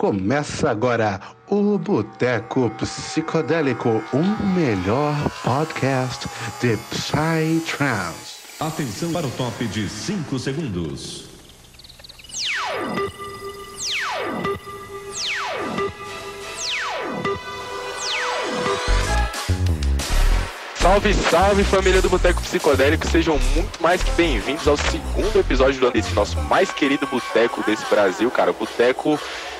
Começa agora o Boteco Psicodélico, o melhor podcast de Psytrance. Atenção para o top de 5 segundos. Salve, salve família do Boteco Psicodélico, sejam muito mais que bem-vindos ao segundo episódio desse nosso mais querido boteco desse Brasil, cara. Boteco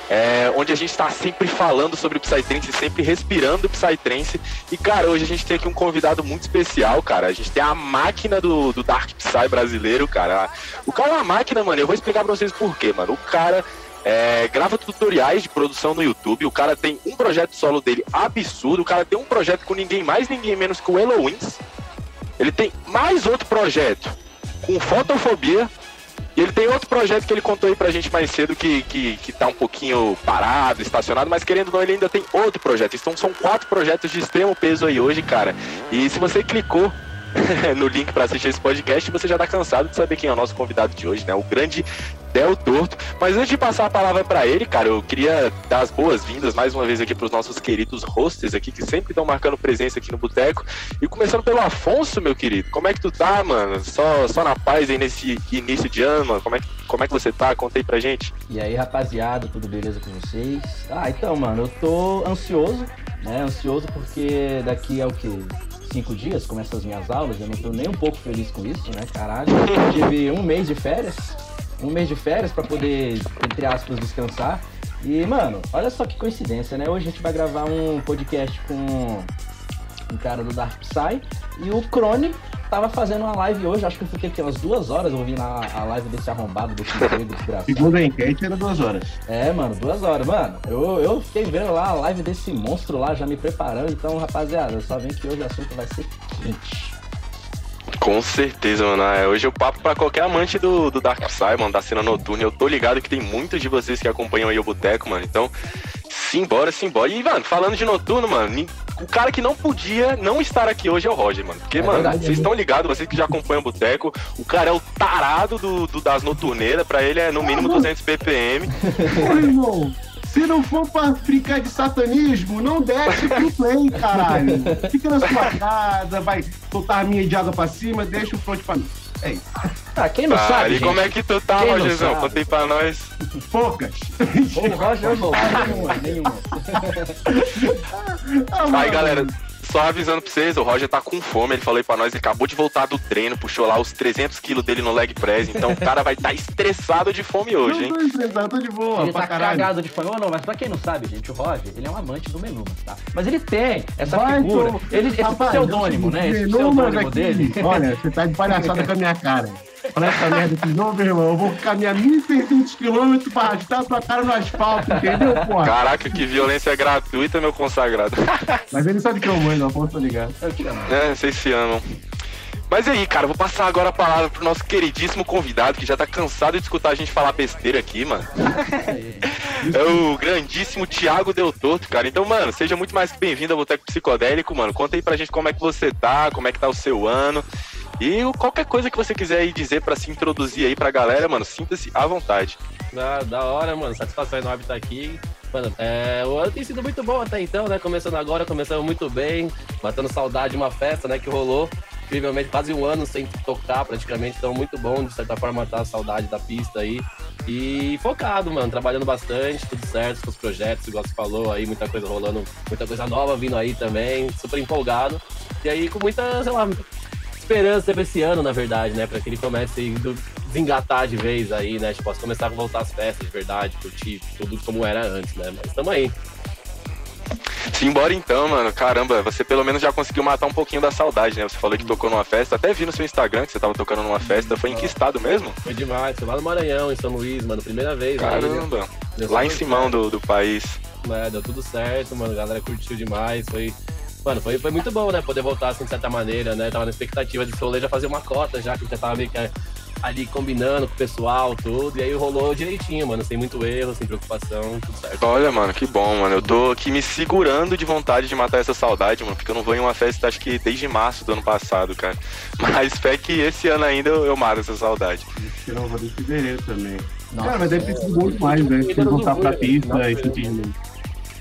é, onde a gente está sempre falando sobre Psytrance, sempre respirando Psytrance. E, cara, hoje a gente tem aqui um convidado muito especial, cara. A gente tem a máquina do, do Dark Psy brasileiro, cara. O cara é uma máquina, mano. Eu vou explicar pra vocês por quê, mano. O cara é, grava tutoriais de produção no YouTube. O cara tem um projeto solo dele absurdo. O cara tem um projeto com ninguém mais, ninguém menos que o Eloins. Ele tem mais outro projeto com fotofobia. E ele tem outro projeto que ele contou aí pra gente mais cedo que, que, que tá um pouquinho parado, estacionado, mas querendo ou não, ele ainda tem outro projeto. Então são quatro projetos de extremo peso aí hoje, cara. E se você clicou no link para assistir esse podcast, você já tá cansado de saber quem é o nosso convidado de hoje, né? O grande Del Torto. Mas antes de passar a palavra para ele, cara, eu queria dar as boas-vindas mais uma vez aqui para os nossos queridos hosters aqui, que sempre estão marcando presença aqui no Boteco. E começando pelo Afonso, meu querido. Como é que tu tá, mano? Só, só na paz aí nesse início de ano, mano? Como é, que, como é que você tá? Conta aí pra gente. E aí, rapaziada, tudo beleza com vocês? Ah, então, mano, eu tô ansioso, né? Ansioso porque daqui é o que? Cinco dias, começam as minhas aulas, eu não tô nem um pouco feliz com isso, né? Caralho, tive um mês de férias, um mês de férias para poder, entre aspas, descansar. E, mano, olha só que coincidência, né? Hoje a gente vai gravar um podcast com um cara do Dark Psy e o Crone tava fazendo uma live hoje, acho que eu fiquei aqui umas duas horas ouvindo a, a live desse arrombado, desse emprego desgraçado. Segundo a enquete, era duas horas. É, mano, duas horas. Mano, eu, eu fiquei vendo lá a live desse monstro lá, já me preparando. Então, rapaziada, só vem que hoje o assunto vai ser quente. Com certeza, mano. É, hoje eu papo pra qualquer amante do, do Dark Side, mano, da cena noturna. Eu tô ligado que tem muitos de vocês que acompanham aí o Boteco, mano. Então, simbora, simbora. E, mano, falando de noturno, mano, o cara que não podia não estar aqui hoje é o Roger, mano. Porque, é mano, verdade, vocês estão ligados, vocês que já acompanham o Boteco, o cara é o tarado do, do das noturneiras, pra ele é no mínimo 200 ppm. Ô, irmão, se não for pra brincar de satanismo, não desce pro play, caralho. Fica na sua casa, vai soltar a minha de água pra cima, deixa o front pra mim. É isso. Ah, quem não ah, sabe. E gente? como é que tu tá, Rogerzão? Conta aí pra nós. Poucas. O Roger não, nenhuma, nenhuma. ah, aí, galera, só avisando pra vocês, o Roger tá com fome, ele falou aí pra nós, ele acabou de voltar do treino, puxou lá os 300 quilos dele no leg press, então o cara vai estar tá estressado de fome hoje, hein? Eu tô estressado, tô de boa, Ele tá caralho. cagado de fome. Oh, não, mas pra quem não sabe, gente, o Roger, ele é um amante do menu, tá? Mas ele tem essa vai, figura, tô... ele, esse Rapaz, pseudônimo, né? Esse pseudônimo aqui, dele. Olha, você tá de palhaçada com a minha cara. Olha essa merda de novo, meu irmão. Eu vou caminhar 1.600 km pra arrastar tua cara no asfalto, entendeu, porra? Caraca, que violência gratuita, meu consagrado. Mas ele sabe que eu amo, não posso ligar. É, vocês se amam. Mas aí, cara, vou passar agora a palavra pro nosso queridíssimo convidado, que já tá cansado de escutar a gente falar besteira aqui, mano. é o grandíssimo Thiago Del Torto, cara. Então, mano, seja muito mais que bem-vindo ao Boteco Psicodélico, mano. Conta aí pra gente como é que você tá, como é que tá o seu ano. E qualquer coisa que você quiser aí dizer para se introduzir aí pra galera, mano, sinta-se à vontade. Da, da hora, mano. Satisfação enorme estar aqui. Mano, é, o ano tem sido muito bom até então, né? Começando agora, começando muito bem, matando saudade de uma festa, né, que rolou. Incrivelmente, quase um ano sem tocar praticamente, então muito bom, de certa forma, matar a saudade da pista aí. E focado, mano, trabalhando bastante, tudo certo com os projetos, igual você falou aí, muita coisa rolando, muita coisa nova vindo aí também, super empolgado. E aí com muita, sei lá, esperança pra esse ano, na verdade, né? Pra que ele comece a desengatar de vez aí, né? Tipo, possa começar a voltar às festas de verdade, curtir tudo como era antes, né? Mas tamo aí. Simbora então, mano. Caramba, você pelo menos já conseguiu matar um pouquinho da saudade, né? Você falou que tocou numa festa. Até vi no seu Instagram que você tava tocando numa festa. Foi em que estado mesmo? Foi demais. Foi lá no Maranhão, em São Luís, mano. Primeira vez. Caramba. Aí, lá em Simão do, do país. É, deu tudo certo, mano. A galera curtiu demais. Foi Mano, foi, foi muito bom, né? Poder voltar assim de certa maneira, né? Tava na expectativa de rolê já fazer uma cota, já que já tava meio que ali combinando com o pessoal, tudo. E aí rolou direitinho, mano. Sem muito erro, sem preocupação, tudo certo. Olha, mano, que bom, mano. Eu tô aqui me segurando de vontade de matar essa saudade, mano. Porque eu não vou em uma festa, acho que desde março do ano passado, cara. Mas fé que esse ano ainda eu, eu mato essa saudade. Eu não vou fevereiro também. Nossa, Cara, mas deve ter é- sido bom demais, né? Se voltar pra pista e sentir.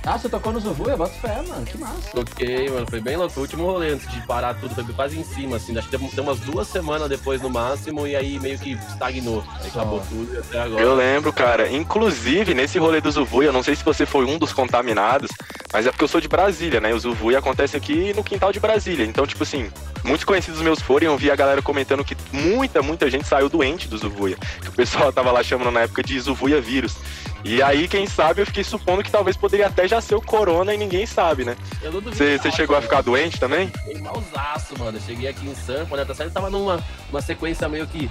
Ah, você tocou no Zuvuia? Bota fé, mano. Que massa. Toquei, mano, foi bem louco. Foi o último rolê antes de parar tudo, foi quase em cima, assim. Acho que deu umas duas semanas depois no máximo e aí meio que estagnou. Aí Só. acabou tudo e até agora. Eu lembro, cara. Inclusive, nesse rolê do Zuvuia, eu não sei se você foi um dos contaminados, mas é porque eu sou de Brasília, né? O Zuvuia acontece aqui no quintal de Brasília. Então, tipo assim, muitos conhecidos meus foram e eu vi a galera comentando que muita, muita gente saiu doente do Zuvuia. Que o pessoal tava lá chamando na época de Zuvuia vírus. E aí, quem sabe, eu fiquei supondo que talvez poderia até já ser o corona e ninguém sabe, né? Eu não duvido Você chegou a mano. ficar doente também? Fiquei malzaço, mano. Eu cheguei aqui em Sampa, né? Tá certo? Tava numa uma sequência meio que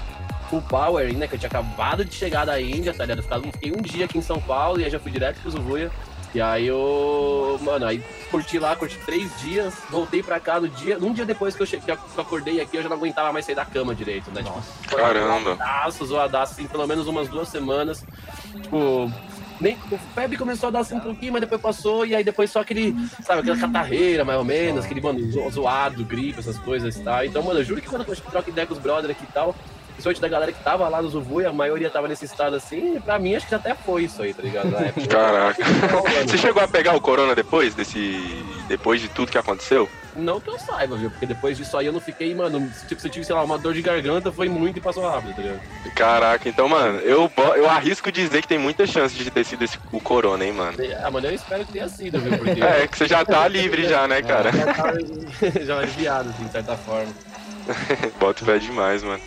full power ainda, que eu tinha acabado de chegar da Índia, tá ligado? Ficava- Fiquei um dia aqui em São Paulo e aí já fui direto pro Zuvuia. E aí eu, mano, aí curti lá, curti três dias, voltei pra cá no dia, um dia depois que eu, che- que eu acordei aqui, eu já não aguentava mais sair da cama direito, né? Nossa. Tipo, Caramba. zoadaço, zoadaço, assim, pelo menos umas duas semanas. Tipo, nem, o febre começou a dar assim um pouquinho, mas depois passou, e aí depois só aquele, sabe, aquela catarreira, mais ou menos, aquele, mano, zo- zoado, gripe, essas coisas e tal. Então, mano, eu juro que quando eu troco ideia com os brothers aqui e tal, principalmente da galera que tava lá no Zuvuia, a maioria tava nesse estado assim, e pra mim acho que até foi isso aí, tá ligado? Caraca. Mano, Você chegou a pegar o corona depois desse. depois de tudo que aconteceu? Não que eu saiba, viu? Porque depois disso aí eu não fiquei, mano, tipo, se eu tive, sei lá, uma dor de garganta, foi muito e passou rápido, tá ligado? Caraca, então, mano, eu, eu arrisco dizer que tem muita chance de ter sido esse, o corona, hein, mano. Ah, mano, eu espero que tenha sido, viu? Porque É, que você já tá livre já, né, cara? já tá já aliviado, assim, de certa forma. Bota fé demais, mano.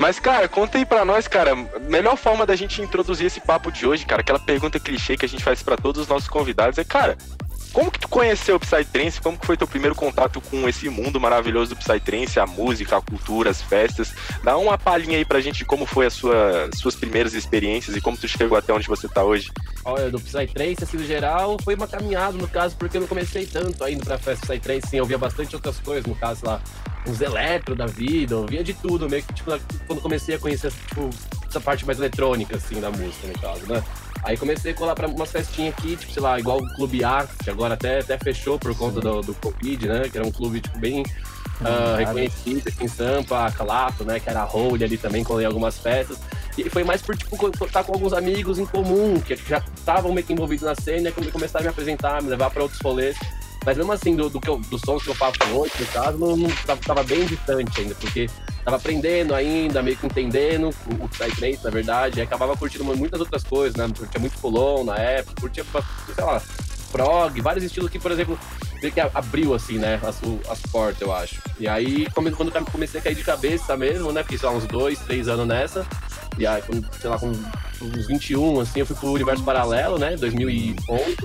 Mas, cara, conta aí pra nós, cara, melhor forma da gente introduzir esse papo de hoje, cara, aquela pergunta clichê que a gente faz pra todos os nossos convidados é, cara, como que tu conheceu o Psytrance? Como que foi teu primeiro contato com esse mundo maravilhoso do Psytrance, a música, a cultura, as festas? Dá uma palhinha aí pra gente de como foi as sua, suas primeiras experiências e como tu chegou até onde você tá hoje. Olha, do Psytrance, assim, no geral, foi uma caminhada, no caso, porque eu não comecei tanto ainda pra festa Psytrance, sim, eu via bastante outras coisas, no caso, lá, uns eletro da vida, eu via de tudo, meio que, tipo, quando comecei a conhecer, tipo, essa parte mais eletrônica, assim, da música, no caso, né? Aí comecei a colar pra umas festinhas aqui, tipo, sei lá, igual o Clube A, que agora até, até fechou por conta do, do Covid, né? Que era um clube, tipo, bem ah, reconhecido aqui em Sampa, Calato, né? Que era a Hold ali também, colei algumas festas. E foi mais por, tipo, estar com alguns amigos em comum, que já estavam meio que envolvidos na cena, e quando começaram a me apresentar, me levar pra outros rolês. Mas mesmo assim, do, do, que eu, do sons que eu faço hoje, no caso, não, não tava, bem distante ainda, porque tava aprendendo ainda, meio que entendendo o, o Psytrance, na verdade, e acabava curtindo muitas outras coisas, né? Curtia muito Fulon na época, curtia, sei lá, prog, vários estilos que, por exemplo, que abriu, assim, né, as, as portas, eu acho. E aí, quando comecei a cair de cabeça mesmo, né, fiquei, sei lá, uns dois, três anos nessa, e aí, quando, sei lá, com uns 21, assim, eu fui pro Universo Paralelo, né, 2011,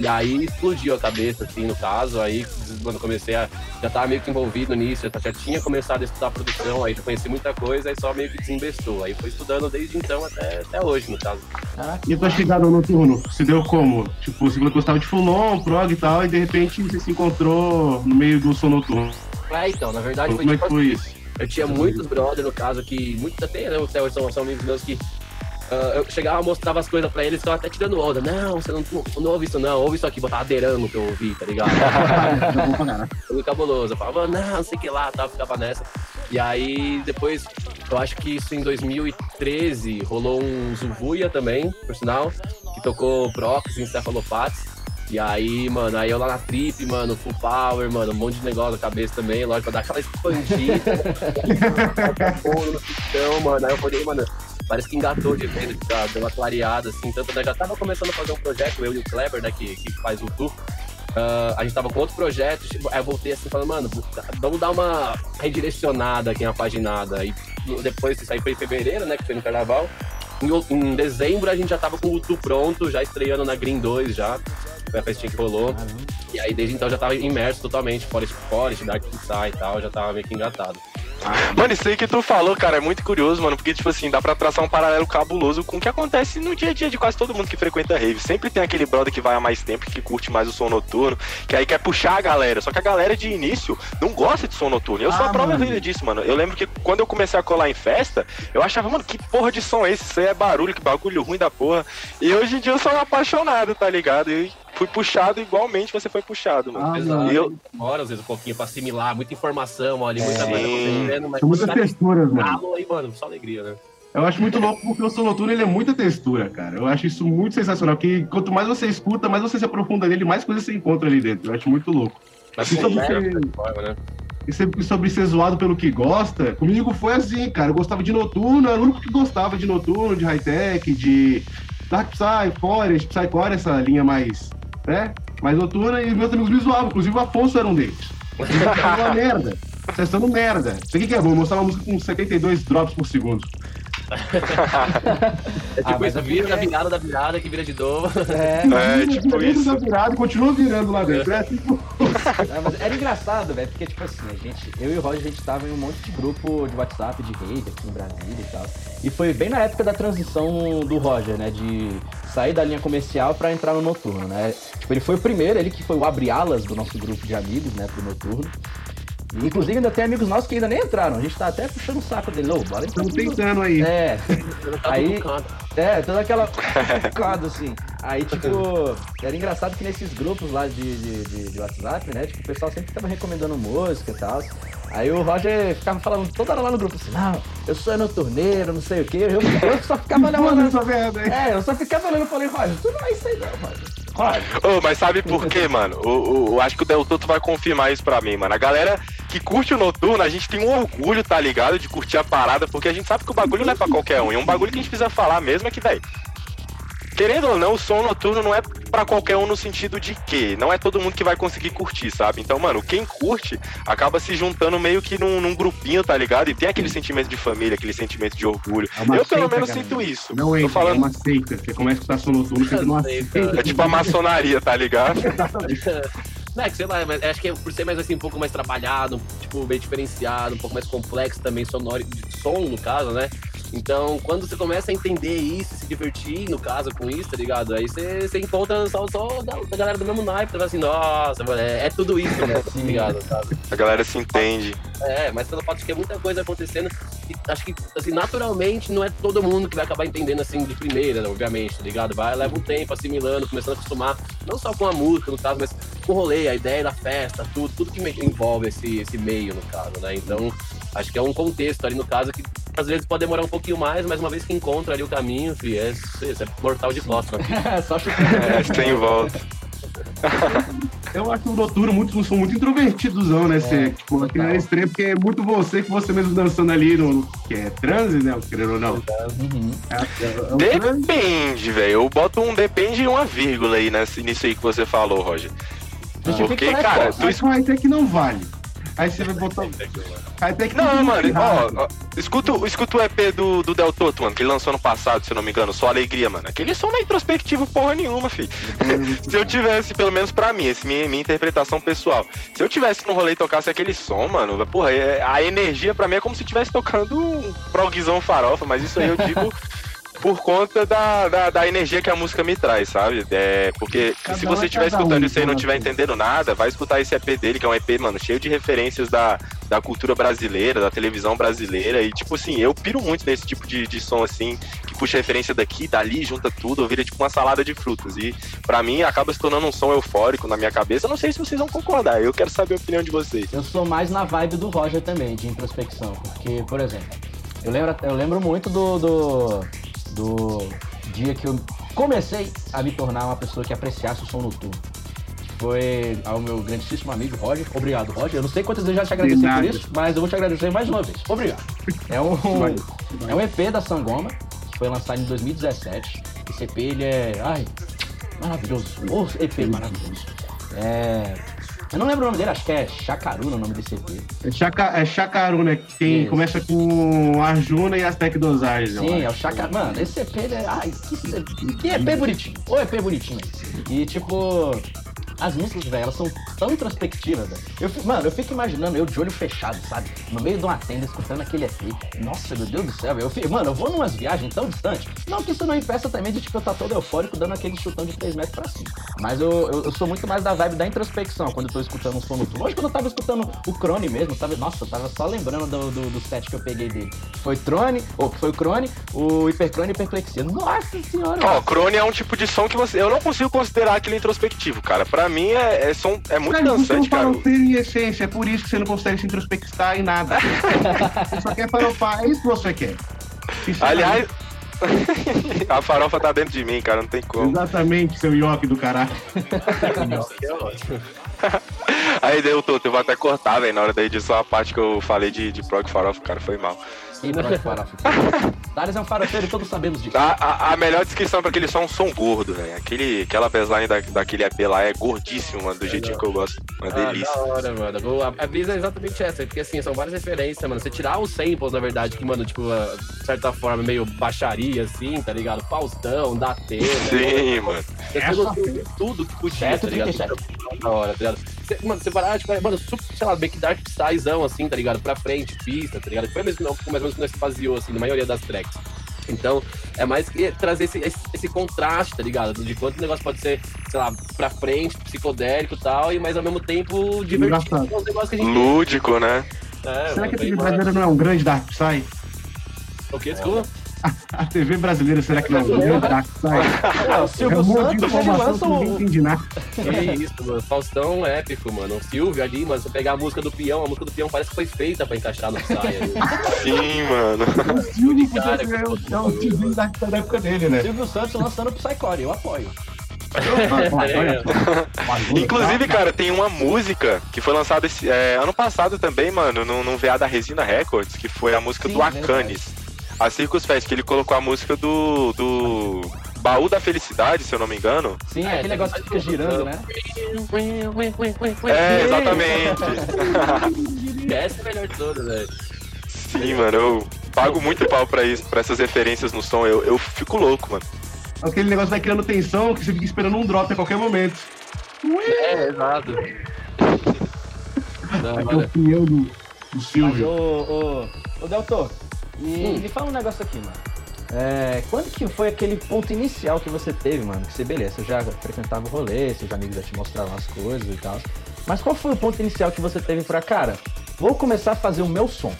e aí explodiu a cabeça, assim, no caso, aí, quando eu comecei a, já tava meio que envolvido nisso, já, já tinha começado a estudar produção, aí já conheci muita coisa, aí só meio que desinvestou, aí foi estudando desde então até, até hoje, no caso. Caraca, E a tua chegada no noturno, se deu como? Tipo, você gostava de Fulon, prog e tal, e de repente você se encontrou no meio do som noturno. É, então, na verdade foi Como é que tipo foi assim, isso? Eu tinha muitos brothers, no caso, que. Muitos até, né? Até hoje são, são amigos meus que. ah, eu chegava, mostrava as coisas pra eles, ficava até tirando onda. Não, você não, não, ouve isso, não. Ouve isso aqui, botava adeirando no que eu ouvi, tá ligado? Muito cabuloso. Eu falava, não, não sei o que lá, tá, ficava nessa. E aí, depois, eu acho que isso em 2013, rolou um Zuvuia também, por sinal, que tocou Prox, Encefalopates. E aí, mano, aí eu lá na trip, mano, full power, mano, um monte de negócio na cabeça também, lógico, pra dar aquela expandida. no pistão, mano. Aí eu falei, mano, parece que engatou de vez, já deu uma clareada, assim, tanto né, já tava começando a fazer um projeto, eu e o Kleber, né, que, que faz o tour. Ah, a gente tava com outro projeto, tipo, aí eu voltei assim, falando, mano, vamos dar uma redirecionada aqui, uma paginada. E depois, isso aí foi em fevereiro, né, que foi no carnaval. Em, em dezembro a gente já tava com o Tu pronto, já estreando na Green 2 já. Foi a festinha que rolou. caramba. E aí desde então já tava imerso totalmente, Forest Forest, Dark Psy e tal, já tava meio que engatado. Mano, isso aí que tu falou, cara, é muito curioso, mano, porque, tipo assim, dá pra traçar um paralelo cabuloso com o que acontece no dia a dia de quase todo mundo que frequenta rave. Sempre tem aquele brother que vai há mais tempo, que curte mais o som noturno, que aí quer puxar a galera. Só que a galera de início não gosta de som noturno. Eu sou Ah, a prova mano. viva disso, mano. Eu lembro que quando eu comecei a colar em festa, eu achava, mano, que porra de som é esse? Isso aí é barulho, que bagulho ruim da porra. E hoje em dia eu sou um apaixonado, tá ligado? E fui puxado igualmente você foi puxado, mano. Ah, Exato. mano. E eu, Demora às vezes um pouquinho pra assimilar, muita informação ali, muita Sim. coisa acontecendo, mas São muitas cara, texturas, mano. aí, mano, só alegria, né? Eu acho muito louco porque o som noturno ele é muita textura, cara. Eu acho isso muito sensacional. Que quanto mais você escuta, mais você se aprofunda nele, mais coisas você encontra ali dentro. Eu acho muito louco. Mas E sobre, é, ser, né? e sobre- sobre ser zoado pelo que gosta, comigo foi assim, cara. Eu gostava de noturno, era o único que gostava de noturno, de high-tech, de Dark Psy, Forest, Psycore, essa linha mais, né? Mais noturna, e meus amigos me zoavam, inclusive o Afonso era um deles. Vocês estão uma merda. Vocês estão merda. Aqui que é bom, eu mostrava uma música com 72 drops por segundo. É tipo Ah, isso, é vira porque- da virada da virada que vira de novo. É, É, tipo Vira isso. da virada e continua virando lá dentro. É tipo, É, mas era engraçado, velho, porque, tipo assim, a gente, eu e o Roger, a gente tava em um monte de grupo de WhatsApp, de rede aqui em Brasília e tal. E foi bem na época da transição do Roger, né, de sair da linha comercial pra entrar no noturno, né. Tipo, ele foi o primeiro, ele que foi o abre-alas do nosso grupo de amigos, né, pro noturno. Inclusive, ainda tem amigos nossos que ainda nem entraram. A gente tá até puxando o saco dele. Ô, bora entrar estamos tentando aí. É, Tá Aí- é, toda aquela focado assim. Aí, tipo, era engraçado que nesses grupos lá de, de, de- de WhatsApp, né? Tipo, o pessoal sempre ficava recomendando música e tal. Aí o Roger ficava falando toda hora lá no grupo assim, não, eu sou noturneiro, não sei o quê. Eu, eu só ficava olhando. Mano, essa merda aí. É, eu só ficava olhando e falei, Roger, tu não é isso aí não, Roger. Roger. Ô, mas sabe por quê, mano? Eu acho que o Del Toto vai confirmar isso pra mim, mano. A galera que curte o noturno, a gente tem um orgulho, tá ligado? De curtir a parada, porque a gente sabe que o bagulho não é pra qualquer um. E um bagulho que a gente precisa falar mesmo é que, velho. Querendo ou não, o som noturno não é pra qualquer um no sentido de que não é todo mundo que vai conseguir curtir, sabe? Então, mano, quem curte acaba se juntando meio que num, num grupinho, tá ligado? E tem aquele sentimento de família, aquele sentimento de orgulho. É eu, pelo seita, menos, cara. sinto isso. Não é falando. uma seita. Você começa a escutar som noturno, você Seita. seita. É tipo a maçonaria, tá ligado? Não, é sei lá, mas acho que é por ser mais assim, um pouco mais trabalhado, tipo, bem diferenciado, um pouco mais complexo também, sonoro, de som, no caso, né? Então, quando você começa a entender isso, se divertir, no caso, com isso, tá ligado? Aí você, você encontra só, só da, da galera do mesmo naipe, tá assim, nossa, mano, é, é tudo isso, né? Tá ligado? Sabe? A galera se entende. É, mas pelo fato de que é muita coisa acontecendo, acho que, assim, naturalmente não é todo mundo que vai acabar entendendo, assim, de primeira, obviamente, tá ligado? Vai, leva um tempo assimilando, começando a acostumar, não só com a música, no caso, mas com o rolê, a ideia da festa, tudo, tudo que envolve esse, esse meio, no caso, né? Então, acho que é um contexto ali, no caso, que às vezes pode demorar um pouquinho mais, mas uma vez que encontra ali o caminho, fi, é, é mortal de costas. né? Só chutando. É, sem volta. Eu acho o noturno muito, um som muito introvertidozão, né? Você, tipo, aqui extremo, porque é muito você que você mesmo dançando ali no. Que é transe, né? Querendo ou não. Uhum. É, é, é. Depende, velho. Eu boto um depende e uma vírgula aí nesse, nisso aí que você falou, Roger. Porque, por cara, tu Mas com high-tech não vale. Aí você vai botar. High-tech Não, mano, ó, ó, escuta, o- escuta o EP do, do Del Toto, mano, que ele lançou no passado, se não me engano, só alegria, mano. Aquele som não é introspectivo porra nenhuma, filho. se eu tivesse, pelo menos pra mim, essa minha, minha interpretação pessoal, se eu tivesse no rolê e tocasse aquele som, mano, porra, é- a energia pra mim é como se estivesse tocando um progzão farofa, mas isso aí eu digo por conta da, da, da energia que a música me traz, sabe? É, porque Cada se você é estiver escutando um, isso aí e não então, estiver entendendo nada, vai escutar esse EP dele, que é um EP, mano, cheio de referências da, da cultura brasileira, da televisão brasileira. E, tipo assim, eu piro muito nesse tipo de, de som, assim, que puxa referência daqui, dali, junta tudo, vira tipo uma salada de frutas. E, pra mim, acaba se tornando um som eufórico na minha cabeça. Eu não sei se vocês vão concordar, eu quero saber a opinião de vocês. Eu sou mais na vibe do Roger também, de introspecção. Porque, por exemplo, eu lembro, eu lembro muito do, do, do dia que eu comecei a me tornar uma pessoa que apreciasse o som noturno. Foi ao meu grandíssimo amigo Roger. Obrigado, Roger. Eu não sei quantas vezes eu já te agradeci por isso, mas eu vou te agradecer mais uma vez. Obrigado. É um, é um EP da Sangoma, que foi lançado em 2017. Esse EP, ele é. Ai, maravilhoso. O EP maravilhoso. É. Eu não lembro o nome dele, acho que é Chacaruna o nome desse EP. É, Chaka, é Chakaru, né? Que tem, Isso. começa com Arjuna e Aztec Dosage. eu Sim, é o Chaca. Mano, esse EP ele é. Ai, que, que EP bonitinho. O EP bonitinho. E tipo. As músicas, velho, elas são tão introspectivas, velho. Eu Mano, eu fico imaginando eu de olho fechado, sabe? No meio de uma tenda, escutando aquele EP. Nossa, meu Deus do céu, velho. Eu fico- Mano, eu vou numas viagens tão distantes. Não que isso não impeça também de, tipo, eu estar todo eufórico dando aquele chutão de 3 metros pra cima. Mas eu, eu, eu sou muito mais da vibe da introspecção quando eu tô escutando um som noturno. Hoje, quando eu tava escutando o Crone mesmo, sabe? Nossa, eu tava só lembrando do, do, do set que eu peguei dele. Foi Trone, ou foi o Crone, o Hipercrone e Hiperplexia. Nossa senhora! Ó, Crone é um tipo de som que você. Eu não consigo considerar aquele introspectivo, cara. Pra mim é, é som. É muito Cara, você é um dançante, cara. farofeiro em essência, é por isso que você não consegue se introspectar em nada. você só quer farofar, é isso que você quer. Aliás, a farofa tá dentro de mim, cara, não tem como. Exatamente, seu ioque do caralho. Aí deu todo, eu vou até cortar, velho, na hora da edição a parte que eu falei de, de prog farofa, cara, foi mal. E farofa. Thales é um farofeiro e todos sabemos disso. A, a, a melhor descrição pra aquele som é um som gordo, velho. Aquele, aquela baseline da, daquele EP lá é gordíssimo, mano, do jeitinho que eu gosto. Uma Ah, delícia. da hora, mano. A, a brisa é exatamente essa, porque assim, são várias referências, mano. Você tirar os samples, na verdade, que, mano, tipo, a- de certa forma, meio baixaria, assim, tá ligado? Faustão, da Atena. Sim, mano. Você pegou tudo, tudo que podia, Certo, tá ligado? 37. Da hora, tá ligado? Você, mano, você parar, tipo, é, mano, super, sei lá, Back Dark Psyzão, assim, tá ligado? Pra frente, pista, tá ligado? Foi mesmo, não, mais ou menos que nós baseou, assim, na maioria das tracks. Então, é mais que trazer esse, esse, esse contraste, tá ligado? De quanto o negócio pode ser, sei lá, pra frente, psicodélico e tal, e mas ao mesmo tempo divertido. É um negócio que a gente. Lúdico, né? É, Será mano, que massa. brasileira não é um grande Dark Psy? O que? Desculpa? A TV brasileira, será que não é um grande Dark? É, o É Silvio um monte de Santos, ele lança que ninguém o... entende nada. Que isso, mano. Faustão épico, mano. O Silvio ali, mano, você pegar a música do peão, a música do peão parece que foi feita pra encaixar no saia. Sim, mano. O Silvio podia Cara, é o- é o tiozinho Psy da época dele, né? Silvio Santos lançando o Psycore, eu apoio. Só. Inclusive, cara, tem uma música que foi lançada esse, é, ano passado também, mano, num, num VA da Resina Records, que foi a música Sim, do Acanis. A Circus Fest, que ele colocou a música do. do. Baú da Felicidade, se eu não me engano. Sim, É, aquele negócio que fica girando, né? É, exatamente. Essa é a melhor de todas, velho. Sim, mano, eu pago muito pau pra isso, pra essas referências no som. Eu, eu fico louco, mano. Aquele negócio vai criando tensão que você fica esperando um drop a qualquer momento. É, exato. É o pinhão do, do Mas, Silvio. ô, ô, ô Deltor, e me fala um negócio aqui, mano. É, quando que foi aquele ponto inicial que você teve, mano? Que você, beleza, você já frequentava o rolê, seus amigos já te mostravam as coisas e tal. Mas qual foi o ponto inicial que você teve pra, cara, vou começar a fazer o meu som?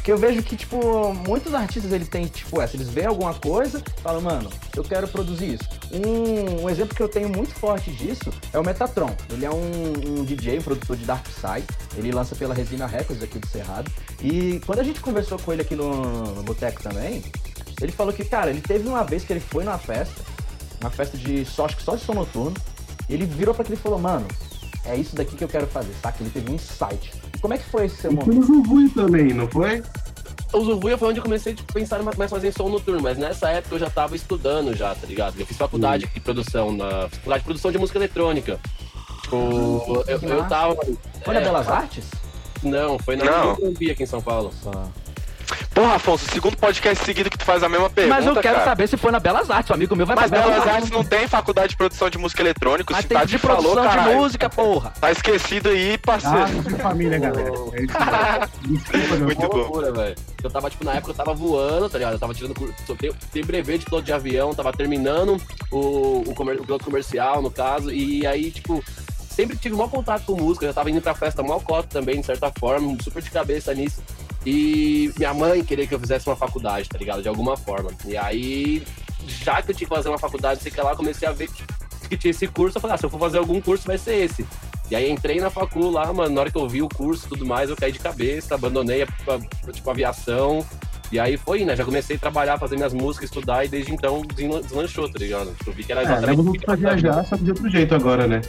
Porque eu vejo que, tipo, muitos artistas, eles têm, tipo, essa, eles veem alguma coisa e falam, mano, eu quero produzir isso. Um, um exemplo que eu tenho muito forte disso é o Metatron. Ele é um, um DJ, um produtor de Dark Side. Ele lança pela Resina Records aqui do Cerrado. E quando a gente conversou com ele aqui no, no Boteco também, ele falou que, cara, ele teve uma vez que ele foi numa festa, uma festa de só, acho que só de som noturno, e ele virou pra aquele e falou, mano, é isso daqui que eu quero fazer, saca? Ele teve um insight. Como é que foi esse seu E foi momento? no Juvuy também, não foi? O Zuvuia foi onde eu comecei tipo, a pensar mais mais fazer em som noturno, mas nessa época eu já tava estudando já, tá ligado? Eu fiz faculdade de produção, na faculdade de produção de música eletrônica. Tipo, eu, eu tava. Foi na é, Belas Artes? Não, foi na Não. Morumbi aqui em São Paulo. Porra, Afonso, segundo podcast seguido que tu faz a mesma pergunta. Mas eu quero cara. saber se foi na Belas Artes, o amigo meu vai Mas pra Belas Artes não tem faculdade de produção de música eletrônica, o Mas tem Cidade de falou, produção de caralho. música, porra. Tá esquecido aí, Ah, parceiro. de família, galera. É isso aí. Desculpa, meu. Muito bom. loucura, velho. Eu tava, tipo, na época eu tava voando, tá ligado? Eu tava tirando. cur- só Tem, tem brevet de piloto de avião, tava terminando o, o, comer- o piloto comercial, no caso. E aí, tipo, sempre tive maior contato com música. Já tava indo pra festa mal cota também, de certa forma, super de cabeça nisso. E minha mãe queria que eu fizesse uma faculdade, tá ligado? De alguma forma. E aí, já que eu tinha que fazer uma faculdade, sei que lá, comecei a ver que, tinha esse curso. Eu falei, ah, se eu for fazer algum curso, vai ser esse. E aí entrei na facul lá, mano, na hora que eu vi o curso e tudo mais, eu caí de cabeça, abandonei a, a- tipo, aviação. E aí foi, né? Já comecei a trabalhar, fazer minhas músicas, estudar, e desde então deslan- deslanchou, tá ligado? Eu vi que era É, exatamente leva o o que pra eu queria fazer. viajar, só que de outro jeito agora, né?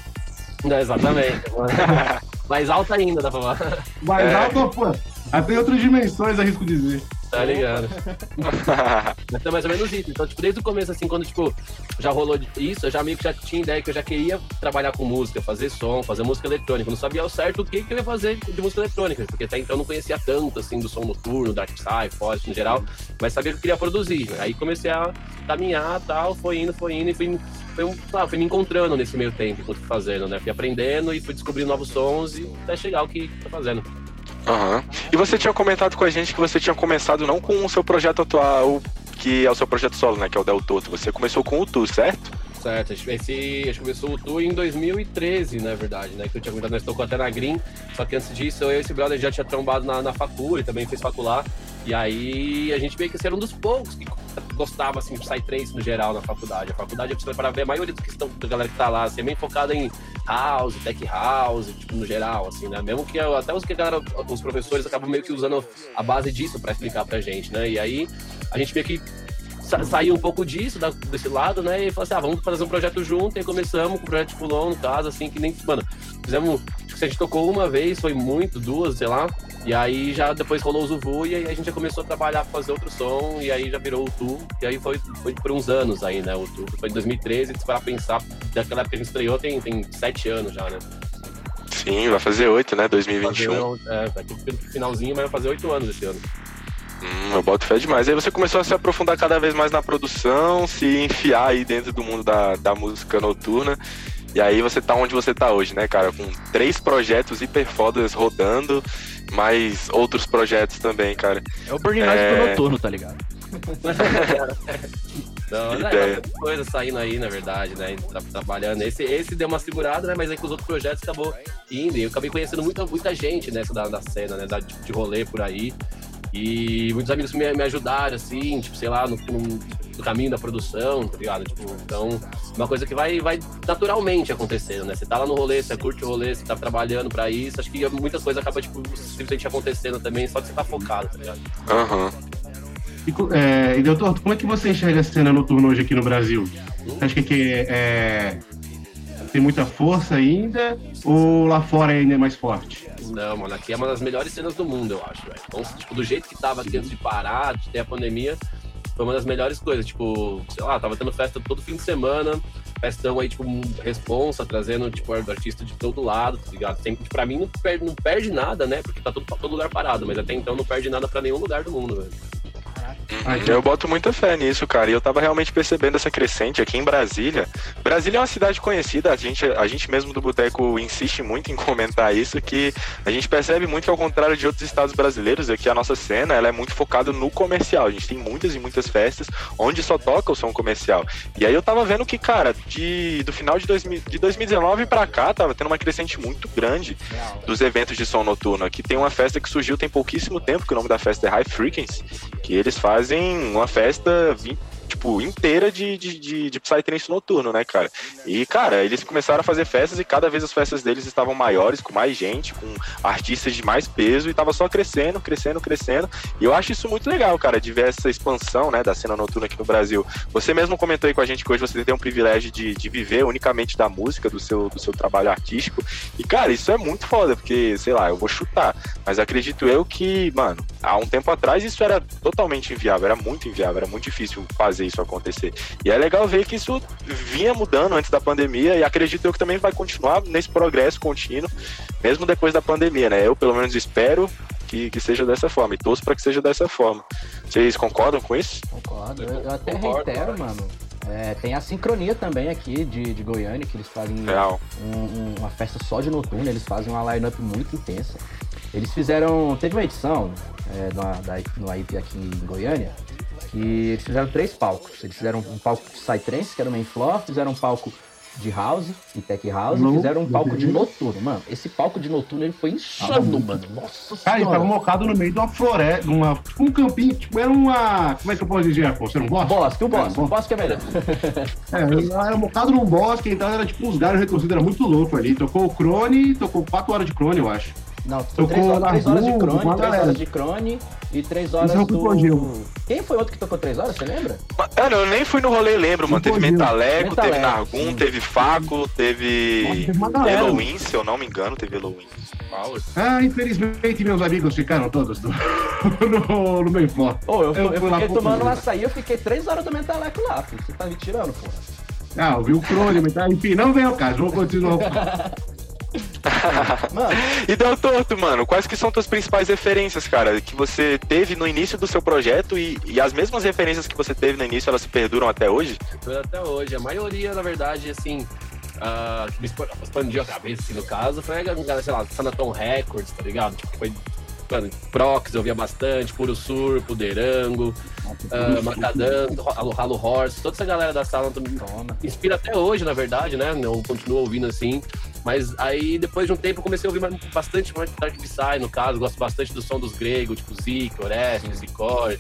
Não, exatamente. Mais alta ainda, dá pra falar. Mas É. alto, pô. Até outras dimensões, arrisco dizer. Tá ligado? Mas é mais ou menos isso. Então, tipo, desde o começo, assim, quando, tipo, já rolou isso, eu já meio que já tinha ideia que eu já queria trabalhar com música, fazer som, fazer música eletrônica. Eu não sabia ao certo o que, eu ia fazer de música eletrônica, porque até então eu não conhecia tanto, assim, do som noturno, Dark Side, Forest no geral, mas sabia que eu queria produzir. Aí comecei a caminhar tal, foi indo, foi indo, e fui, ah, fui me encontrando nesse meio tempo enquanto fui fazendo, né? Fui aprendendo e fui descobrindo novos sons e até chegar ao que tô fazendo. Aham. E você tinha comentado com a gente que você tinha começado não com o seu projeto atual, que é o seu projeto solo, né? Que é o Del Toto. Você começou com o Tu, certo? Certo, esse, acho que começou o tour em 2013, na verdade, né? Que eu tinha comentado, nós tocou até na Green. Só que antes disso, eu e esse brother já tinha trombado na, na também fez facular. E aí a gente meio que assim, era um dos poucos que gostava assim, de Psytrance no geral na faculdade. A faculdade, para ver, a maioria dos que estão, da galera que tá lá, assim, é bem focada em house, tech house, tipo, no geral, assim, né? Mesmo que até os que galera, os professores acabam meio que usando a base disso pra explicar pra gente, né? E aí a gente meio que sa saiu um pouco disso, da- desse lado, né? E falou assim, ah, vamos fazer um projeto junto, e começamos com o projeto Fulon, no caso, assim, que nem, mano, fizemos, acho que a gente tocou uma vez, foi muito, duas, sei lá, e aí já depois rolou o Zuvu, e aí a gente já começou a trabalhar, fazer outro som, e aí já virou o Tu, e aí foi, foi por uns anos aí, né, o Tu, foi em 2013, se para pensar, daquela época que a gente estreou, tem, tem sete anos já, né? Sim, vai fazer oito, né? 2021. Fazer, é, vai finalzinho, mas vai fazer oito anos esse ano. Hum, eu boto fé demais. Aí você começou a se aprofundar cada vez mais na produção, se enfiar aí dentro do mundo da, da música noturna. E aí você tá onde você tá hoje, né, cara? Com três projetos hiper fodas rodando, mais outros projetos também, cara. É o Burnout É. do noturno, tá ligado? Não, né, ideia. bastante coisa saindo aí, na verdade, né? Tra trabalhando. Esse, esse deu uma segurada, né? Mas aí com os outros projetos acabou indo. E eu acabei conhecendo muita, muita gente nessa da, da cena, né? Da, de, de rolê por aí. E muitos amigos me, me ajudaram, assim, tipo, sei lá, no, no- no caminho da produção, tá ligado? Tipo, então, uma coisa que vai, vai naturalmente acontecendo, né? Você tá lá no rolê, você curte o rolê, você tá trabalhando pra isso. Acho que muitas coisas acabam, tipo, simplesmente acontecendo também, só que você tá focado, tá ligado? Aham. E, co- é, e doutor, como é que você enxerga a cena noturna hoje aqui no Brasil? Você acha que é, é, tem muita força ainda ou lá fora ainda é mais forte? Não, mano, aqui é uma das melhores cenas do mundo, eu acho, velho. Então, tipo, do jeito que tava aqui antes de parar, de ter a pandemia, foi uma das melhores coisas. Tipo, sei lá, tava tendo festa todo fim de semana, festão aí, tipo, responsa, trazendo, tipo, artista de todo lado, tá ligado? Sempre, pra mim, não perde, não perde nada, né? Porque tá todo, todo lugar parado, mas até então não perde nada pra nenhum lugar do mundo, velho. Uhum. Eu boto muita fé nisso, cara. E eu tava realmente percebendo essa crescente aqui em Brasília. Brasília é uma cidade conhecida, a gente, a gente mesmo do Boteco insiste muito em comentar isso, que a gente percebe muito que ao contrário de outros estados brasileiros, aqui a nossa cena ela é muito focada no comercial. A gente tem muitas e muitas festas onde só toca o som comercial. E aí eu tava vendo que, cara, de, do final de, 2000, de 2019 pra cá, tava tendo uma crescente muito grande dos eventos de som noturno. Aqui tem uma festa que surgiu tem pouquíssimo tempo, que o nome da festa é High Frequency, que eles fazem uma festa vi- tipo, inteira de, de, de, de Psytrance noturno, né, cara? E, cara, eles começaram a fazer festas e cada vez as festas deles estavam maiores, com mais gente, com artistas de mais peso, e tava só crescendo, crescendo, crescendo. E eu acho isso muito legal, cara, de ver essa expansão, né, da cena noturna aqui no Brasil. Você mesmo comentou aí com a gente que hoje você tem um privilégio de, de viver unicamente da música, do seu, do seu trabalho artístico. E, cara, isso é muito foda, porque, sei lá, eu vou chutar, mas acredito eu que, mano, há um tempo atrás isso era totalmente inviável, era muito inviável, era muito difícil fazer isso acontecer. E é legal ver que isso vinha mudando antes da pandemia e acredito eu que também vai continuar nesse progresso contínuo, mesmo depois da pandemia, né? Eu, pelo menos, espero que, que seja dessa forma e torço para que seja dessa forma. Vocês concordam com isso? Concordo. Eu, eu até Concordo, reitero, cara. mano. É, tem a sincronia também aqui de, de Goiânia, que eles fazem Real. um- um- uma festa só de noturno, eles fazem uma line-up muito intensa. Eles fizeram. Teve uma edição é, no, da, no AIP aqui em Goiânia, que eles fizeram três palcos. Eles fizeram um palco de Psytrance, que era o main floor, fizeram um palco de house e tech house, Não, e fizeram um palco de noturno. Mano, esse palco de noturno ele foi insano, mano. Nossa Cara, ele tava senhora. mocado no meio de uma floresta, de uma, tipo um campinho, tipo, era uma. Como é que eu posso dizer, Afonso? Você não gosta? Bosque, o bosque, É, o bosque é melhor. É, era mocado num bosque, então era tipo uns galhos retorcidos, era muito louco ali. Tocou o Crone, tocou 4 horas de Crone, eu acho. Não, Tocou três horas, na três horas de crone, uma três galera. horas de crone e três horas Isso é o do... Cocogil. Quem foi outro que tocou três horas, você lembra? Mano, eu nem fui no rolê, lembro, mano. Teve. Metaleco, teve Metaleco, Nargum, sim. teve Faco, teve teve. Halloween, se eu não me engano, teve Halloween. Power. Ah, infelizmente meus amigos ficaram todos no, no, no meio forte. Ô, eu, Eu eu, fiquei tomando um açaí, eu fiquei três horas do Mentaleco lá, filho. Você tá me tirando, porra. Ah, eu vi o Crone, mas tá, enfim, não vem ao caso, vou continuar. Mano, E Del Torto, mano, quais que são tuas principais referências, cara, que você teve no início do seu projeto e, e as mesmas referências que você teve no início, elas se perduram até hoje? Até hoje. A maioria, na verdade, assim, ah, que me expa- expandiu a cabeça, assim, no caso, foi a galera, sei lá, Sanaton Records, tá ligado? Tipo, foi. Mano, Prox eu via bastante, Puro Surpo, Derango, uh, Macadam, Halo, Halo Horse, toda essa galera da sala inspira até hoje, na verdade, né? Eu continuo ouvindo assim. Mas aí, depois de um tempo, eu comecei a ouvir bastante Dark Psy, no caso. Gosto bastante do som dos gregos, tipo Zeke, Orestes, Zicor.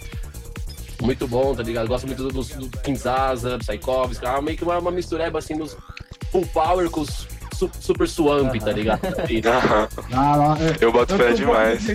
Muito bom, tá ligado? Gosto muito dos do Kinzaza, Psychovski. Ah, meio que uma, uma mistureba, assim, dos full power com os super swamp, tá ligado? Aham. Ah, é. Eu boto fé demais.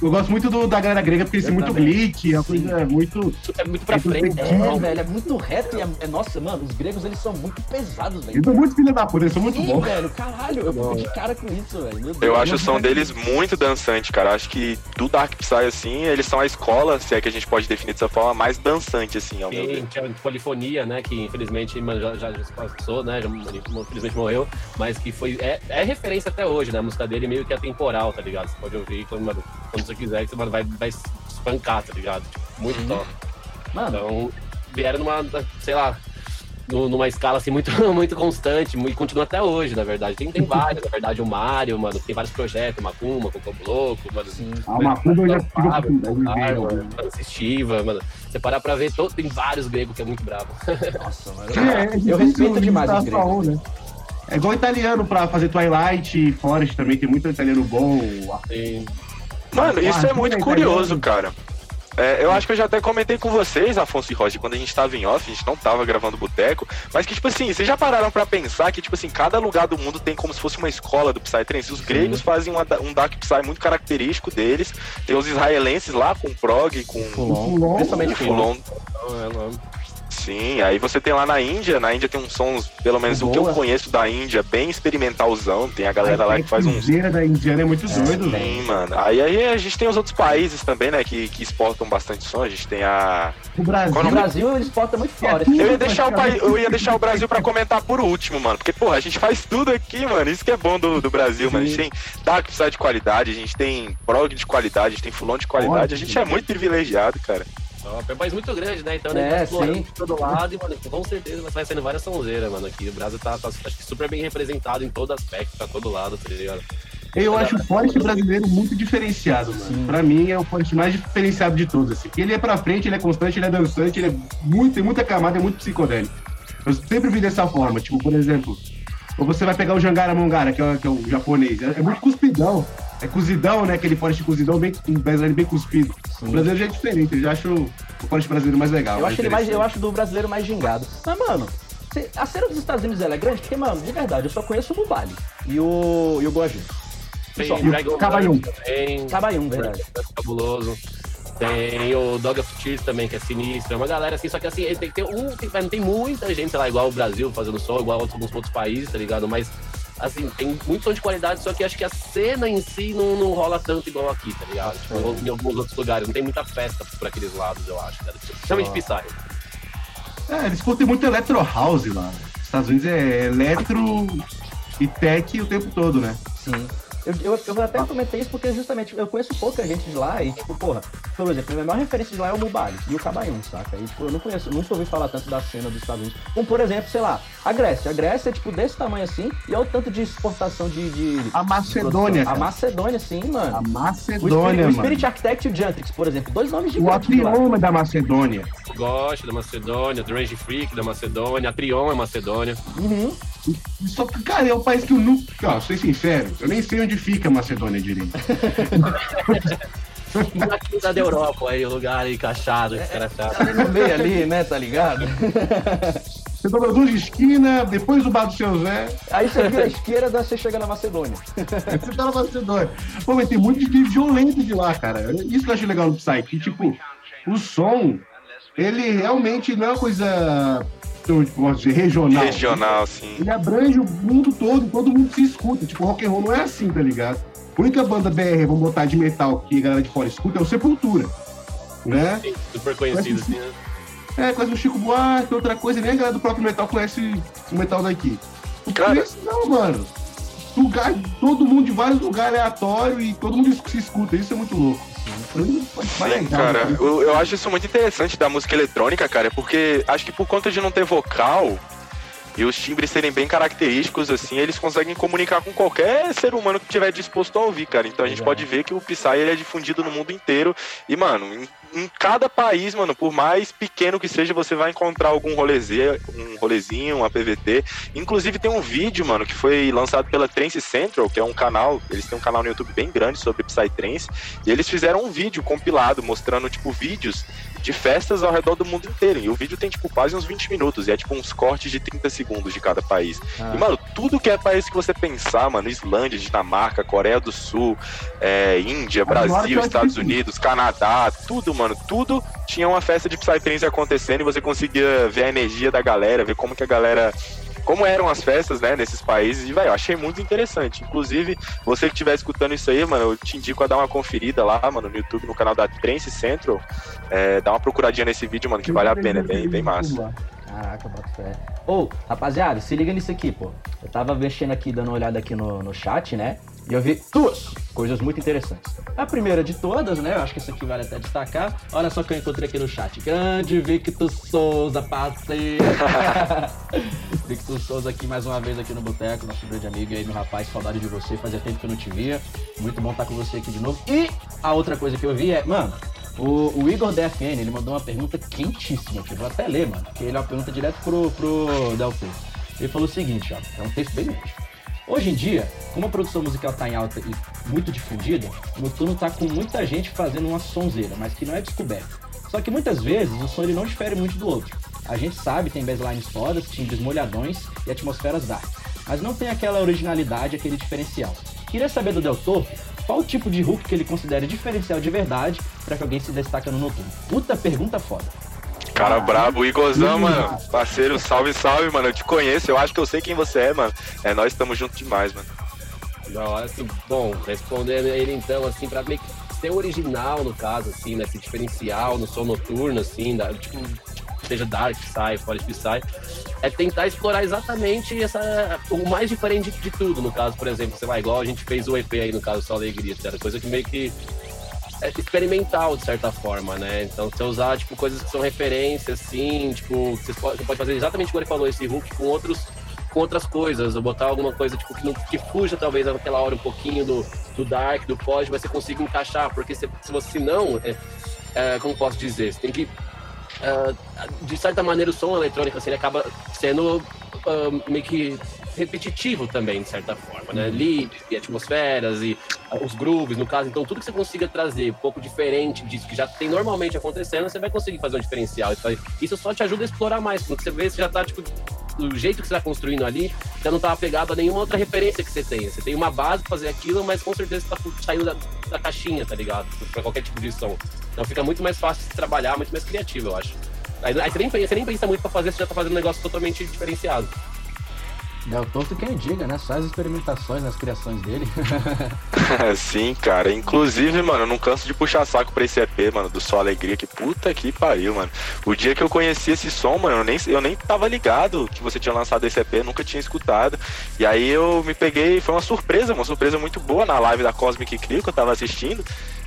Eu gosto muito do, da galera grega porque eles têm muito glitch, a coisa é muito. É muito pra É frente. É, velho, é muito reto e é, é- Nossa, mano, os gregos eles são muito pesados, velho. Eles são muito filha da puta, eles são muito Sim, bons. velho, caralho, eu fico de cara com isso, velho. Eu acho o som deles muito dançante, cara. Acho que do Dark Psy, assim, eles são a escola, se é que a gente pode definir dessa forma, mais dançante, assim, ao meu ver. Sim, tinha polifonia, né? Que infelizmente mano, já, já, já se passou, né? Já, infelizmente morreu, mas que foi. É, é referência até hoje, né? A música dele meio que é temporal, tá ligado? Você pode ouvir quando, mano, quando você quiser, que você mano, vai, vai espancar, tá ligado? Muito Uhum. top. Mano, Então, vieram numa, sei lá, nu- numa escala assim muito, muito constante, e continua até hoje, na verdade. Tem, tem vários, na verdade, o Mario, mano, tem vários projetos, o Macumba, com o Combo Louco, mano. sim. Ah, uma Macumba eu já tive mano. Assistiva, mano. Você parar pra ver, todo, tem vários gregos que é muito bravo. Nossa, mano. É, é eu respeito demais os gregos. né? É igual italiano pra fazer Twilight, Forest também, tem muito italiano bom. Mano, isso é Ah, muito tá curioso, cara. É, eu acho que eu já até comentei com vocês, Afonso e Roger, quando a gente tava em off, a gente não tava gravando boteco, mas que, tipo assim, vocês já pararam pra pensar que, tipo assim, cada lugar do mundo tem como se fosse uma escola do Psytrance. Os gregos fazem uma- um Dark Psy muito característico deles, tem os israelenses lá com prog, com Fulon, Fulon, principalmente o Fulon. Fulon. É. Sim, aí você tem lá na Índia, na Índia tem uns sons, pelo menos o que eu Boa. conheço da Índia, bem experimentalzão, tem a galera lá que faz uns A da indiana é muito doido, velho. Sim, mano. Aí, aí a gente tem os outros países também, né, que, que exportam bastante som. A gente tem a. O Brasil. Qual o No nome? Brasil eles exportam muito fora. tudo Eu ia deixar o, país, eu ia deixar o Brasil pra comentar por último, mano. Porque, porra, a gente faz tudo aqui, mano. Isso que é bom do, do Brasil, mano. A gente tem Dark Psy de qualidade, a gente tem prog de qualidade, a gente tem Fulon de qualidade. A gente é muito privilegiado, cara. Top. É um país muito grande, né? Então, É, né, explorando sim. de todo lado e, mano, com certeza vai saindo várias sonzeiras, mano, aqui. O Brasil tá, tá acho que super bem representado em todo aspecto, pra todo lado, tá ligado? Eu acho o Forest brasileiro muito diferenciado, mano. Sim. Pra mim é o Forest mais diferenciado de todos, assim. Ele é pra frente, ele é constante, ele é dançante, ele é muito, tem muita camada, é muito psicodélico. Eu sempre vi dessa forma, tipo, por exemplo, ou você vai pegar o Jangara Mongara, que é, o- que é o japonês, é, é muito cuspidão. É cozidão, né? Aquele Forest cozidão, bem, um brasileiro bem cuspido. O brasileiro já é diferente, eu já acho o Forest brasileiro mais legal. Eu acho, ele mais, eu acho do brasileiro mais gingado. Mas, mano, a cena dos Estados Unidos ela é grande? Porque, mano, de verdade, eu só conheço o Bubali e o, e o Goji. Tem Só. Dragon Cabaião. Dance também. Cabaium, verdade. Cabuloso. Tem o Dog of Tears também, que é sinistro. É uma galera assim, só que assim, tem que ter um. Tem, não tem muita gente, sei lá, igual o Brasil fazendo som, igual outros, alguns outros países, tá ligado? Mas, assim, tem muito som de qualidade, só que acho que a cena em si não, não rola tanto igual aqui, tá ligado? Tipo, em alguns outros lugares. Não tem muita festa por aqueles lados, eu acho, cara. Principalmente Psy. É, eles curtem muito Electro House lá. Os Estados Unidos é eletro e tech o tempo todo, né? Sim. Eu, eu, eu até comentei isso porque justamente eu conheço pouca gente de lá e, tipo, porra, por exemplo, a minha maior referência de lá é o Mubali e o Cabaium, saca? E, tipo, eu não conheço, nunca ouvi falar tanto da cena dos Estados Unidos. Como, por exemplo, sei lá, a Grécia. A Grécia é, tipo, desse tamanho assim e olha o tanto de exportação de. de A Macedônia, A. Macedônia, sim, mano. A O Spirit, Macedônia, o mano. Spirit Architect e o Jantrix, por exemplo, dois nomes O de lá. Atrioma da Macedônia. Gosto da Macedônia, do Range Freak da Macedônia, a Trion é Macedônia. Uhum. Só que, cara, é um país que eu nunca. Ó, ser sincero, eu nem sei onde fica a Macedônia direito. Aqui da Europa, aí, o lugar aí encaixado, que cara chato. Ali no meio ali, né, tá ligado? Você dobra duas de esquina, depois do bar do seu Zé, Aí você vira a esquerda, você chega na Macedônia. você tá na Macedônia. Pô, mas tem muito de violento de lá, cara. Isso que eu acho legal no Psy, que, tipo, o som, ele realmente não é uma coisa, eu posso dizer, regional. Regional, assim. Ele abrange o mundo todo, todo mundo se escuta. Tipo, rock and roll não é assim, tá ligado? A única banda BR, vamos botar de metal que a galera de fora escuta é o Sepultura. Né? Sim, super conhecido, assim, né? É, conhece o Chico Buarque, outra coisa, nem a galera do próprio metal conhece o metal daqui. O Cara- Prince, não, mano. Lugar, todo mundo de vários lugares aleatório e todo mundo se escuta. Isso é muito louco. Sim, cara, né? eu, eu acho isso muito interessante da música eletrônica, cara, porque acho que por conta de não ter vocal e os timbres serem bem característicos, assim, eles conseguem comunicar com qualquer ser humano que estiver disposto a ouvir, cara. Então a gente Exato. pode ver que o Psy ele é difundido no mundo inteiro. E, mano, em, em cada país, mano, por mais pequeno que seja, você vai encontrar algum rolezinho, um rolezinho, uma PVT. Inclusive tem um vídeo, mano, que foi lançado pela Trance Central, que é um canal, eles têm um canal no YouTube bem grande sobre Psytrance, e eles fizeram um vídeo compilado mostrando, tipo, vídeos de festas ao redor do mundo inteiro. E o vídeo tem, tipo, quase uns 20 minutos. E é, tipo, uns cortes de 30 segundos de cada país. Ah. E, mano, tudo que é país que você pensar, mano, Islândia, Dinamarca, Coreia do Sul, é, Índia, Brasil, eu Estados. Unidos, Canadá, tudo, mano, tudo tinha uma festa de Psytrance acontecendo e você conseguia ver a energia da galera, ver como que a galera. Como eram as festas, né, nesses países, e, velho, eu achei muito interessante. Inclusive, você que estiver escutando isso aí, mano, eu te indico a dar uma conferida lá, mano, no YouTube, no canal da Trance Central. É, dá uma procuradinha nesse vídeo, mano, que vale a pena, é bem, bem massa. Caraca, bota fé. Ô, rapaziada, se liga nisso aqui, pô. Eu tava mexendo aqui, dando uma olhada aqui no, no chat, né? E eu vi duas coisas muito interessantes. A primeira de todas, né? Eu acho que isso aqui vale até destacar. Olha só que eu encontrei aqui no chat. Grande Victor Souza, parceiro. Victor Souza aqui mais uma vez aqui no Boteco, nosso grande amigo aí, meu rapaz. Saudade de você, fazia tempo que eu não te via. Muito bom estar com você aqui de novo. E a outra coisa que eu vi é, mano, o, o Igor DFN, ele mandou uma pergunta quentíssima, que eu vou até ler, mano, porque ele é uma pergunta direto pro, pro Delphi. Ele falou o seguinte, ó, é um texto bem grande. Hoje em dia, como a produção musical tá em alta e muito difundida, o noturno tá com muita gente fazendo uma sonzeira, mas que não é descoberta. Só que muitas vezes o som ele não difere muito do outro. A gente sabe, tem basslines fodas, timbres molhadões e atmosferas dark, mas não tem aquela originalidade, aquele diferencial. Queria saber do Del Toro qual o tipo de hook que ele considera diferencial de verdade para que alguém se destaca no noturno. Puta pergunta foda. Cara brabo, Igorzão, mano. Parceiro, salve, salve, mano. Eu te conheço, eu acho que eu sei quem você é, mano. É, nós estamos juntos demais, mano. Da hora, assim, bom, respondendo ele então, assim, pra meio que ser original no caso, assim, né? Se diferencial no som noturno, assim, da, tipo, seja Dark Psy, Forest Psy, é tentar explorar exatamente essa, o mais diferente de, tudo, no caso, por exemplo, sei lá, igual a gente fez o EP aí, no caso, Só Alegria, era coisa que meio que experimental, de certa forma, né? Então, você usar, tipo, coisas que são referências, assim, tipo, você pode, pode fazer exatamente como ele falou, esse hook com outros com outras coisas, ou botar alguma coisa tipo, que, não, que fuja talvez naquela hora um pouquinho do, do dark, do pod, mas você consiga encaixar, porque se, se você não, é, é, como posso dizer, você tem que ah, de certa maneira o som eletrônico assim, ele acaba sendo ah, meio que repetitivo também, de certa forma, né? Leads e atmosferas e ah, os grooves, no caso. Então, tudo que você consiga trazer um pouco diferente disso que já tem normalmente acontecendo, você vai conseguir fazer um diferencial. Isso aí- Isso só te ajuda a explorar mais. Quando você vê, você já tá, tipo, do jeito que você tá construindo ali, já não tá apegado a nenhuma outra referência que você tenha. Você tem uma base pra fazer aquilo, mas com certeza você tá saindo da, da caixinha, tá ligado? Pra qualquer tipo de som. Então fica muito mais fácil de trabalhar, muito mais criativo, eu acho. Aí, aí você, nem, você nem pensa muito pra fazer, você já tá fazendo um negócio totalmente diferenciado. Del Toro quem diga, né? Só as experimentações nas criações dele. Sim, cara. Inclusive, mano, eu não canso de puxar saco pra esse EP, mano, do Só Alegria, que puta que pariu, mano. O dia que eu conheci esse som, mano, eu nem, eu nem tava ligado que você tinha lançado esse EP, nunca tinha escutado. E aí eu me peguei, foi uma surpresa, uma surpresa muito boa na live da Cosmic Crew que eu tava assistindo.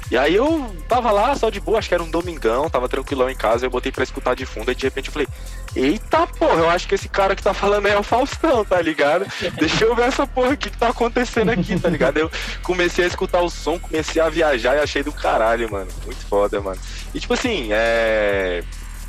E aí eu tava lá só de boa, acho que era um domingão, tava tranquilão em casa, eu botei pra escutar de fundo, e de repente eu falei, eita porra, eu acho que esse cara que tá falando é o Faustão, tá ligado? Deixa eu ver essa porra aqui que tá acontecendo aqui, tá ligado? Eu comecei a escutar o som, comecei a viajar e achei do caralho, mano. Muito foda, mano. E tipo assim, é.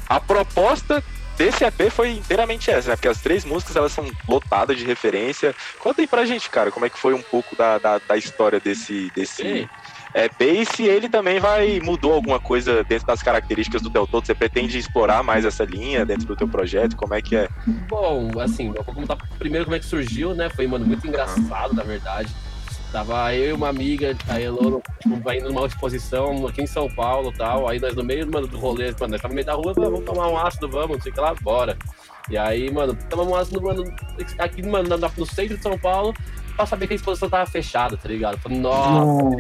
A proposta desse EP foi inteiramente essa, né? Porque as três músicas elas são lotadas de referência. Conta aí pra gente, cara, como é que foi um pouco da, da, da história desse, desse Ei. EP e se ele também vai mudou alguma coisa dentro das características do Del Toro. Você pretende explorar mais essa linha dentro do teu projeto? Como é que é? Bom, assim, eu vou contar primeiro como é que surgiu, né? Foi, mano, muito engraçado, na verdade. Tava eu e uma amiga, a Elô, tipo, vai indo numa exposição aqui em São Paulo e tal. Aí nós no meio, mano, do rolê, mano, nós tava no meio da rua, "Ah, vamos tomar um ácido, vamos, não sei o que lá, bora. E aí, mano, tomamos um ácido, mano, aqui, mano, no centro de São Paulo, pra saber que a exposição tava fechada, tá ligado? Falei, nossa,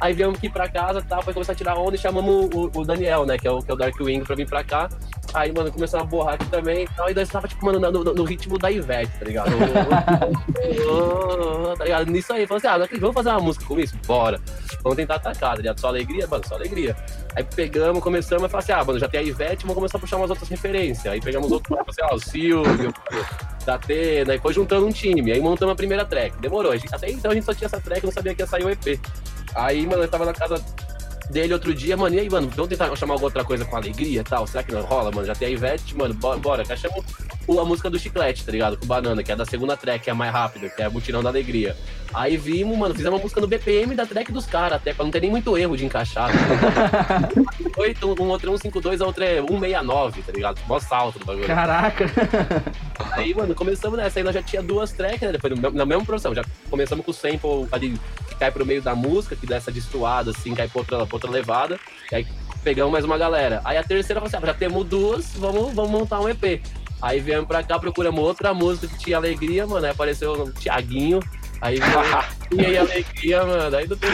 Aí viemos aqui pra casa, tá, foi começar a tirar onda e chamamos o, o Daniel, né, que é o, que é o Darkwing, pra vir pra cá. Aí, mano, começou a borrar aqui também e tal. E nós tava, tipo, mano, no, no- no ritmo da Ivete, tá ligado? tá ligado? Nisso aí, falou assim, ah, vamos fazer uma música com isso? Bora. Vamos tentar atacar, tá ligado? Só alegria, mano, só alegria. Aí pegamos, começamos a falar assim, ah, mano, já tem a Ivete, vamos começar a puxar umas outras referências. Aí pegamos outros, tipo assim, ah, o Silvio, da Atena, e foi juntando um time. Aí montamos a primeira track. Demorou. A gente- Até então a gente só tinha essa track, não sabia que ia sair o EP. Aí, mano, eu tava na casa dele outro dia, mano, e aí, mano, vamos tentar chamar alguma outra coisa com alegria e tal? Será que não rola, mano? Já tem a Ivete, mano, bora, bora. Que achamos a música do Chiclete, tá ligado? Com Banana, que é da segunda track, que é a mais rápida, que é a Mutirão da Alegria. Aí vimos, mano, fizemos uma música no BPM da track dos caras, até pra não ter nem muito erro de encaixar. Tá 8, um outro é 152, a outra é 169, tá ligado? Mó salto do bagulho. Caraca. Aí, mano, começamos nessa, aí nós já tinha duas tracks, né? Depois, na mesma produção, já começamos com o sample ali que cai pro meio da música, que dá essa destoada, assim, cai pra outra, pra outra levada. E aí pegamos mais uma galera. Aí a terceira falou assim: ah, já temos duas, vamos, vamos montar um EP. Aí viemos pra cá, procuramos outra música que tinha alegria, mano. Aí apareceu o Thiaguinho. Aí e aí alegria, mano. Aí não tem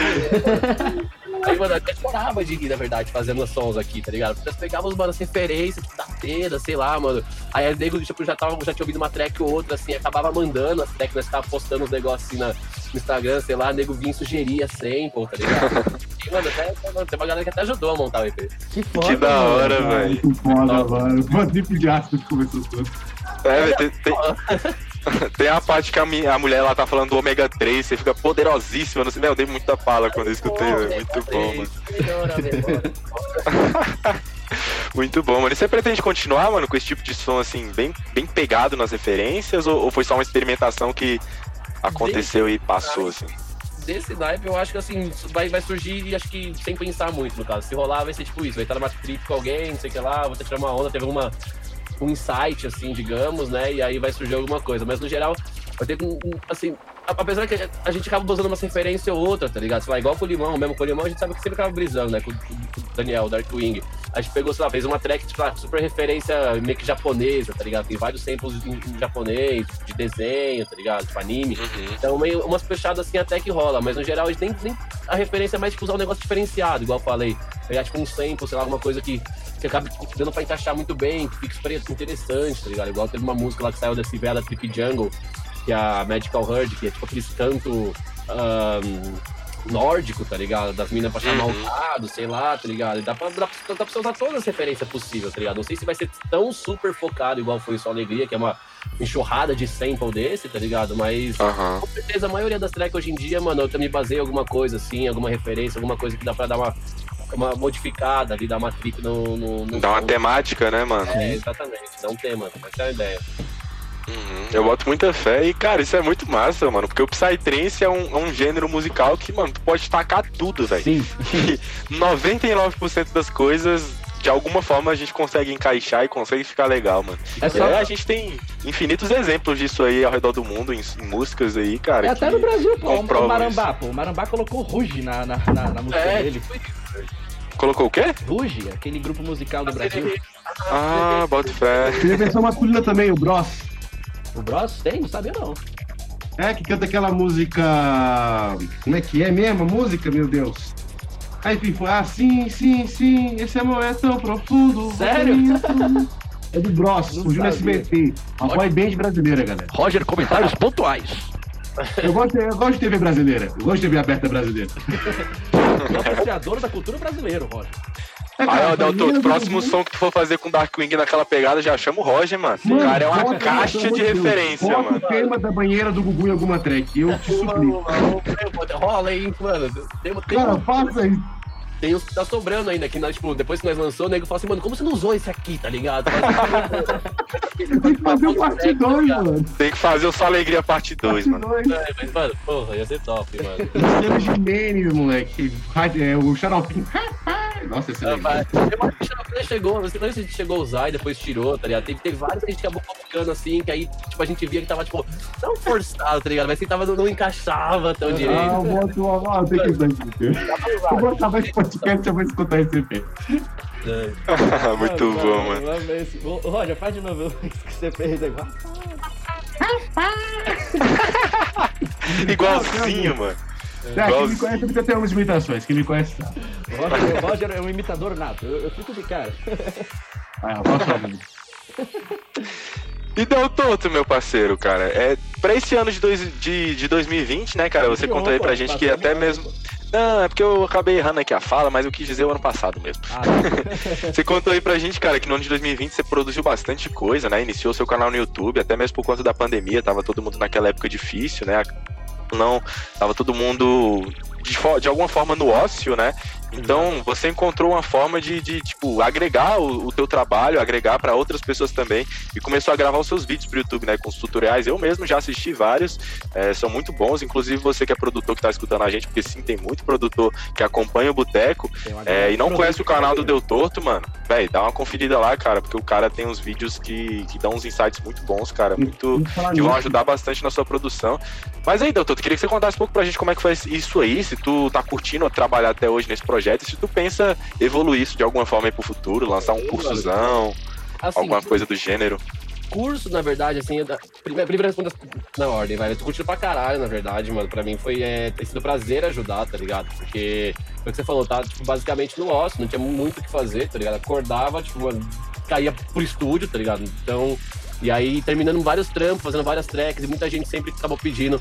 Aí, mano, até chorava de rir, na verdade, fazendo os sons aqui, tá ligado? Porque nós pegávamos, mano, as referências da teda, sei lá, mano. Aí o nego tipo, já, tava, já tinha ouvido uma track ou outra, assim, acabava mandando as tracks, nós tava postando os negócios assim na, no Instagram, sei lá, o nego vinha e sugeria sample, tá ligado? E, mano, até, tem uma galera que até ajudou a montar o EP. Que foda. Que da hora, velho. Muito foda, mano. Uma trip de ácido que começou tudo. É, velho, tem, tem, tem a parte que a, mi- a mulher lá tá falando do ômega 3, você fica poderosíssima. Não sei, meu, eu dei muita pala quando eu escutei, velho. Muito bom, mano. Muito bom, mano. E você pretende continuar, mano, com esse tipo de som, assim, bem, bem pegado nas referências? Ou, ou foi só uma experimentação que aconteceu e passou, assim? Desse naipe, eu acho que assim, vai, vai surgir acho que sem pensar muito, no caso. Se rolar, vai ser tipo isso, vai estar numa trip com alguém, não sei o que lá, vou ter que tirar uma onda, teve uma, um insight, assim, digamos, né? E aí vai surgir alguma coisa. Mas no geral, vai ter um, um, assim, apesar que a gente acaba usando uma referência ou outra, tá ligado? Sei lá, igual com o Limão, mesmo com o Limão, a gente sabe que sempre acaba brisando, né? Com, com o Daniel, o Darkwing. A gente pegou, sei lá, fez uma track, tipo, ah, super referência meio que japonesa, tá ligado? Tem vários samples em, em japonês, de desenho, tá ligado? Tipo, anime. Uhum. Então, meio, umas fechadas assim até que rola, mas no geral a gente nem, nem a referência é mais tipo usar um negócio diferenciado, igual eu falei. Pegar tipo um sample, sei lá, alguma coisa que, que acaba dando pra encaixar muito bem, que fica super interessante, tá ligado? Igual teve uma música lá que saiu desse velho da Trip Jungle, que é a Magical Herd, que é tipo aqueles canto ahn, nórdico, tá ligado? Das minas pra chamar Uhum. o gado, sei lá, tá ligado? E dá pra, dá, pra, dá pra você usar todas as referências possíveis, tá ligado? Não sei se vai ser tão super focado igual foi Só Alegria, que é uma enxurrada de sample desse, tá ligado? Mas Aham. com certeza, a maioria das tracks hoje em dia, mano, eu me baseio em alguma coisa assim, alguma referência, alguma coisa que dá pra dar uma, uma modificada ali, dar uma trip no. no, no Dá uma temática, né, mano? É, exatamente, dá um tema, essa é a ideia. Uhum. Eu boto muita fé e, cara, isso é muito massa, mano. Porque o Psytrance é um, é um gênero musical que, mano, tu pode tacar tudo, velho. Sim. 99% das coisas, de alguma forma, a gente consegue encaixar e consegue ficar legal, mano. É só. aí a gente tem infinitos exemplos disso aí ao redor do mundo, em, em músicas aí, cara. É até no Brasil, pô. O Marambá, pô. O Marambá colocou Ruge na, na, na, na música É, dele. Colocou o quê? Ruge, aquele grupo musical do Brasil. Ah, bota fé. Tem a versão masculina também, o Bros. O Bros tem? Não sabia não. É, que canta aquela música. Como é que é mesmo a música, meu Deus? Aí enfim, foi, ah, sim, sim, sim, esse amor é tão profundo. Sério? É do Bros, surgiu no sabia. SBT. Uma boy band brasileira, galera. Roger, comentários pontuais. Eu gosto, eu gosto de TV brasileira. Eu gosto de TV aberta brasileira. É o apreciador da cultura brasileira, Roger. É, Aí, ó, Delto, o próximo som que tu for fazer com Darkwing naquela pegada, já chama o Roger, mano. O Mano, cara é uma bota, caixa pelo de Deus, referência, bota mano. o tema da banheira do Gugu em alguma track. Eu te suplico. Rola aí, mano. Cara, faça isso. Tem os que tá sobrando ainda, que nós, tipo, depois que nós lançou, o nego fala assim, mano, como você não usou esse aqui, tá ligado? Tem que fazer o parte 2, mano. Tem que fazer o Só Alegria parte 2, Parte mano. 2. É, mas, mano, porra, ia ser top, mano. Luciano Gimenez, moleque. É, o Xaropim. Nossa, esse é legal. Rapaz, eu acho que o Xarope chegou, não sei se a gente chegou a usar e depois tirou, tá ligado? Teve, teve vários que a gente acabou assim, que aí, tipo, a gente via que tava, tipo, não forçado, tá ligado? Mas que tava, não, não encaixava tão Ah, direito. eu boto. Ah, tem que usar EP. Eu vou acabar esse podcast, eu vou escutar esse EP. Muito Mano, bom, mano, Roger, faz de novo isso que você fez agora. Igualzinho, mano. É, quem me conhece precisa ter umas imitações. Quem me conhece sabe. O Roger, o Roger é um imitador nato. Eu, eu fico de cara. Ah, eu posso falar. E deu toto, meu parceiro, cara. É, pra esse ano de, dois, de, de 2020, né, cara? Você contou aí pra gente que até mesmo. Não, é porque eu acabei errando aqui a fala, mas eu quis dizer o ano passado mesmo. Ah, Você contou aí pra gente, cara, que no ano de 2020 você produziu bastante coisa, né? Iniciou seu canal no YouTube, até mesmo por conta da pandemia, tava todo mundo naquela época difícil, né? Não, tava todo mundo de, de alguma forma no ócio, né? Então, você encontrou uma forma de, de tipo, agregar o, o teu trabalho, agregar para outras pessoas também, e começou a gravar os seus vídeos pro YouTube, né, com os tutoriais. Eu mesmo já assisti vários, é, são muito bons, inclusive você que é produtor que tá escutando a gente, porque sim, tem muito produtor que acompanha o Boteco, é, e não conhece o canal do. Deu Torto, mano, véi, dá uma conferida lá, cara, porque o cara tem uns vídeos que, que dão uns insights muito bons, cara, muito que vão ajudar bastante na sua produção. Mas aí, Doutor, queria que você contasse um pouco pra gente como é que foi isso aí, se tu tá curtindo trabalhar até hoje nesse projeto, e se tu pensa evoluir isso de alguma forma aí pro futuro, lançar um cursozão, Assim, alguma coisa do gênero. curso, na verdade, assim, da- primeiro, primeiro respondo na ordem, vai. Eu tô curtindo pra caralho, na verdade, mano. Pra mim foi é, tem sido prazer ajudar, tá ligado? Porque foi o que você falou, tá? Tipo, basicamente no ócio, não tinha muito o que fazer, tá ligado? Acordava, tipo, mano, caía pro estúdio, tá ligado? Então. E aí, terminando vários trampos, fazendo várias tracks, e muita gente sempre acabou pedindo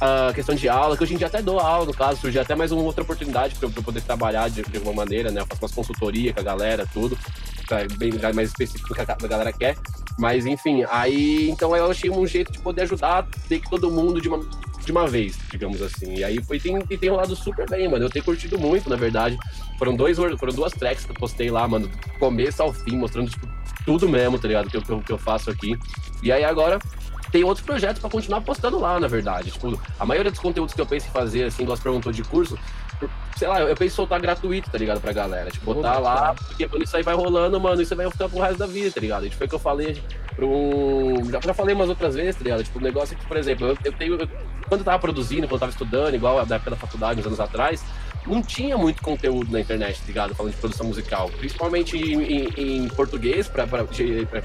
a questão de aula, que hoje em dia até dou aula, no caso, surgiu até mais uma outra oportunidade pra eu, poder trabalhar de, de alguma maneira, né? Eu faço umas consultoria com a galera, tudo, tá? bem mais específico do que a, a galera quer. Mas enfim, aí então eu achei um jeito de poder ajudar meio que todo mundo de uma, de uma vez, digamos assim. E aí foi, tem, tem rolado super bem, mano. Eu tenho curtido muito, na verdade. Foram, dois, foram duas tracks que eu postei lá, mano, do começo ao fim, mostrando tipo, tudo mesmo, tá ligado? Que eu, que eu faço aqui. E aí agora tem outros projetos pra continuar postando lá, na verdade. Tipo, a maioria dos conteúdos que eu penso em fazer, assim, igual você perguntou de curso, sei lá, eu penso em soltar gratuito, tá ligado, pra galera. Tipo, botar lá, porque quando isso aí vai rolando, mano, isso aí vai ficar pro resto da vida, tá ligado? Tipo, foi o que eu falei um. Já, já falei umas outras vezes, tá ligado? Tipo, o negócio é que, por exemplo, eu, eu tenho. eu- quando eu tava produzindo, quando eu tava estudando, igual da época da faculdade, uns anos atrás, não tinha muito conteúdo na internet, tá ligado? Falando de produção musical. Principalmente em, em- em português, pra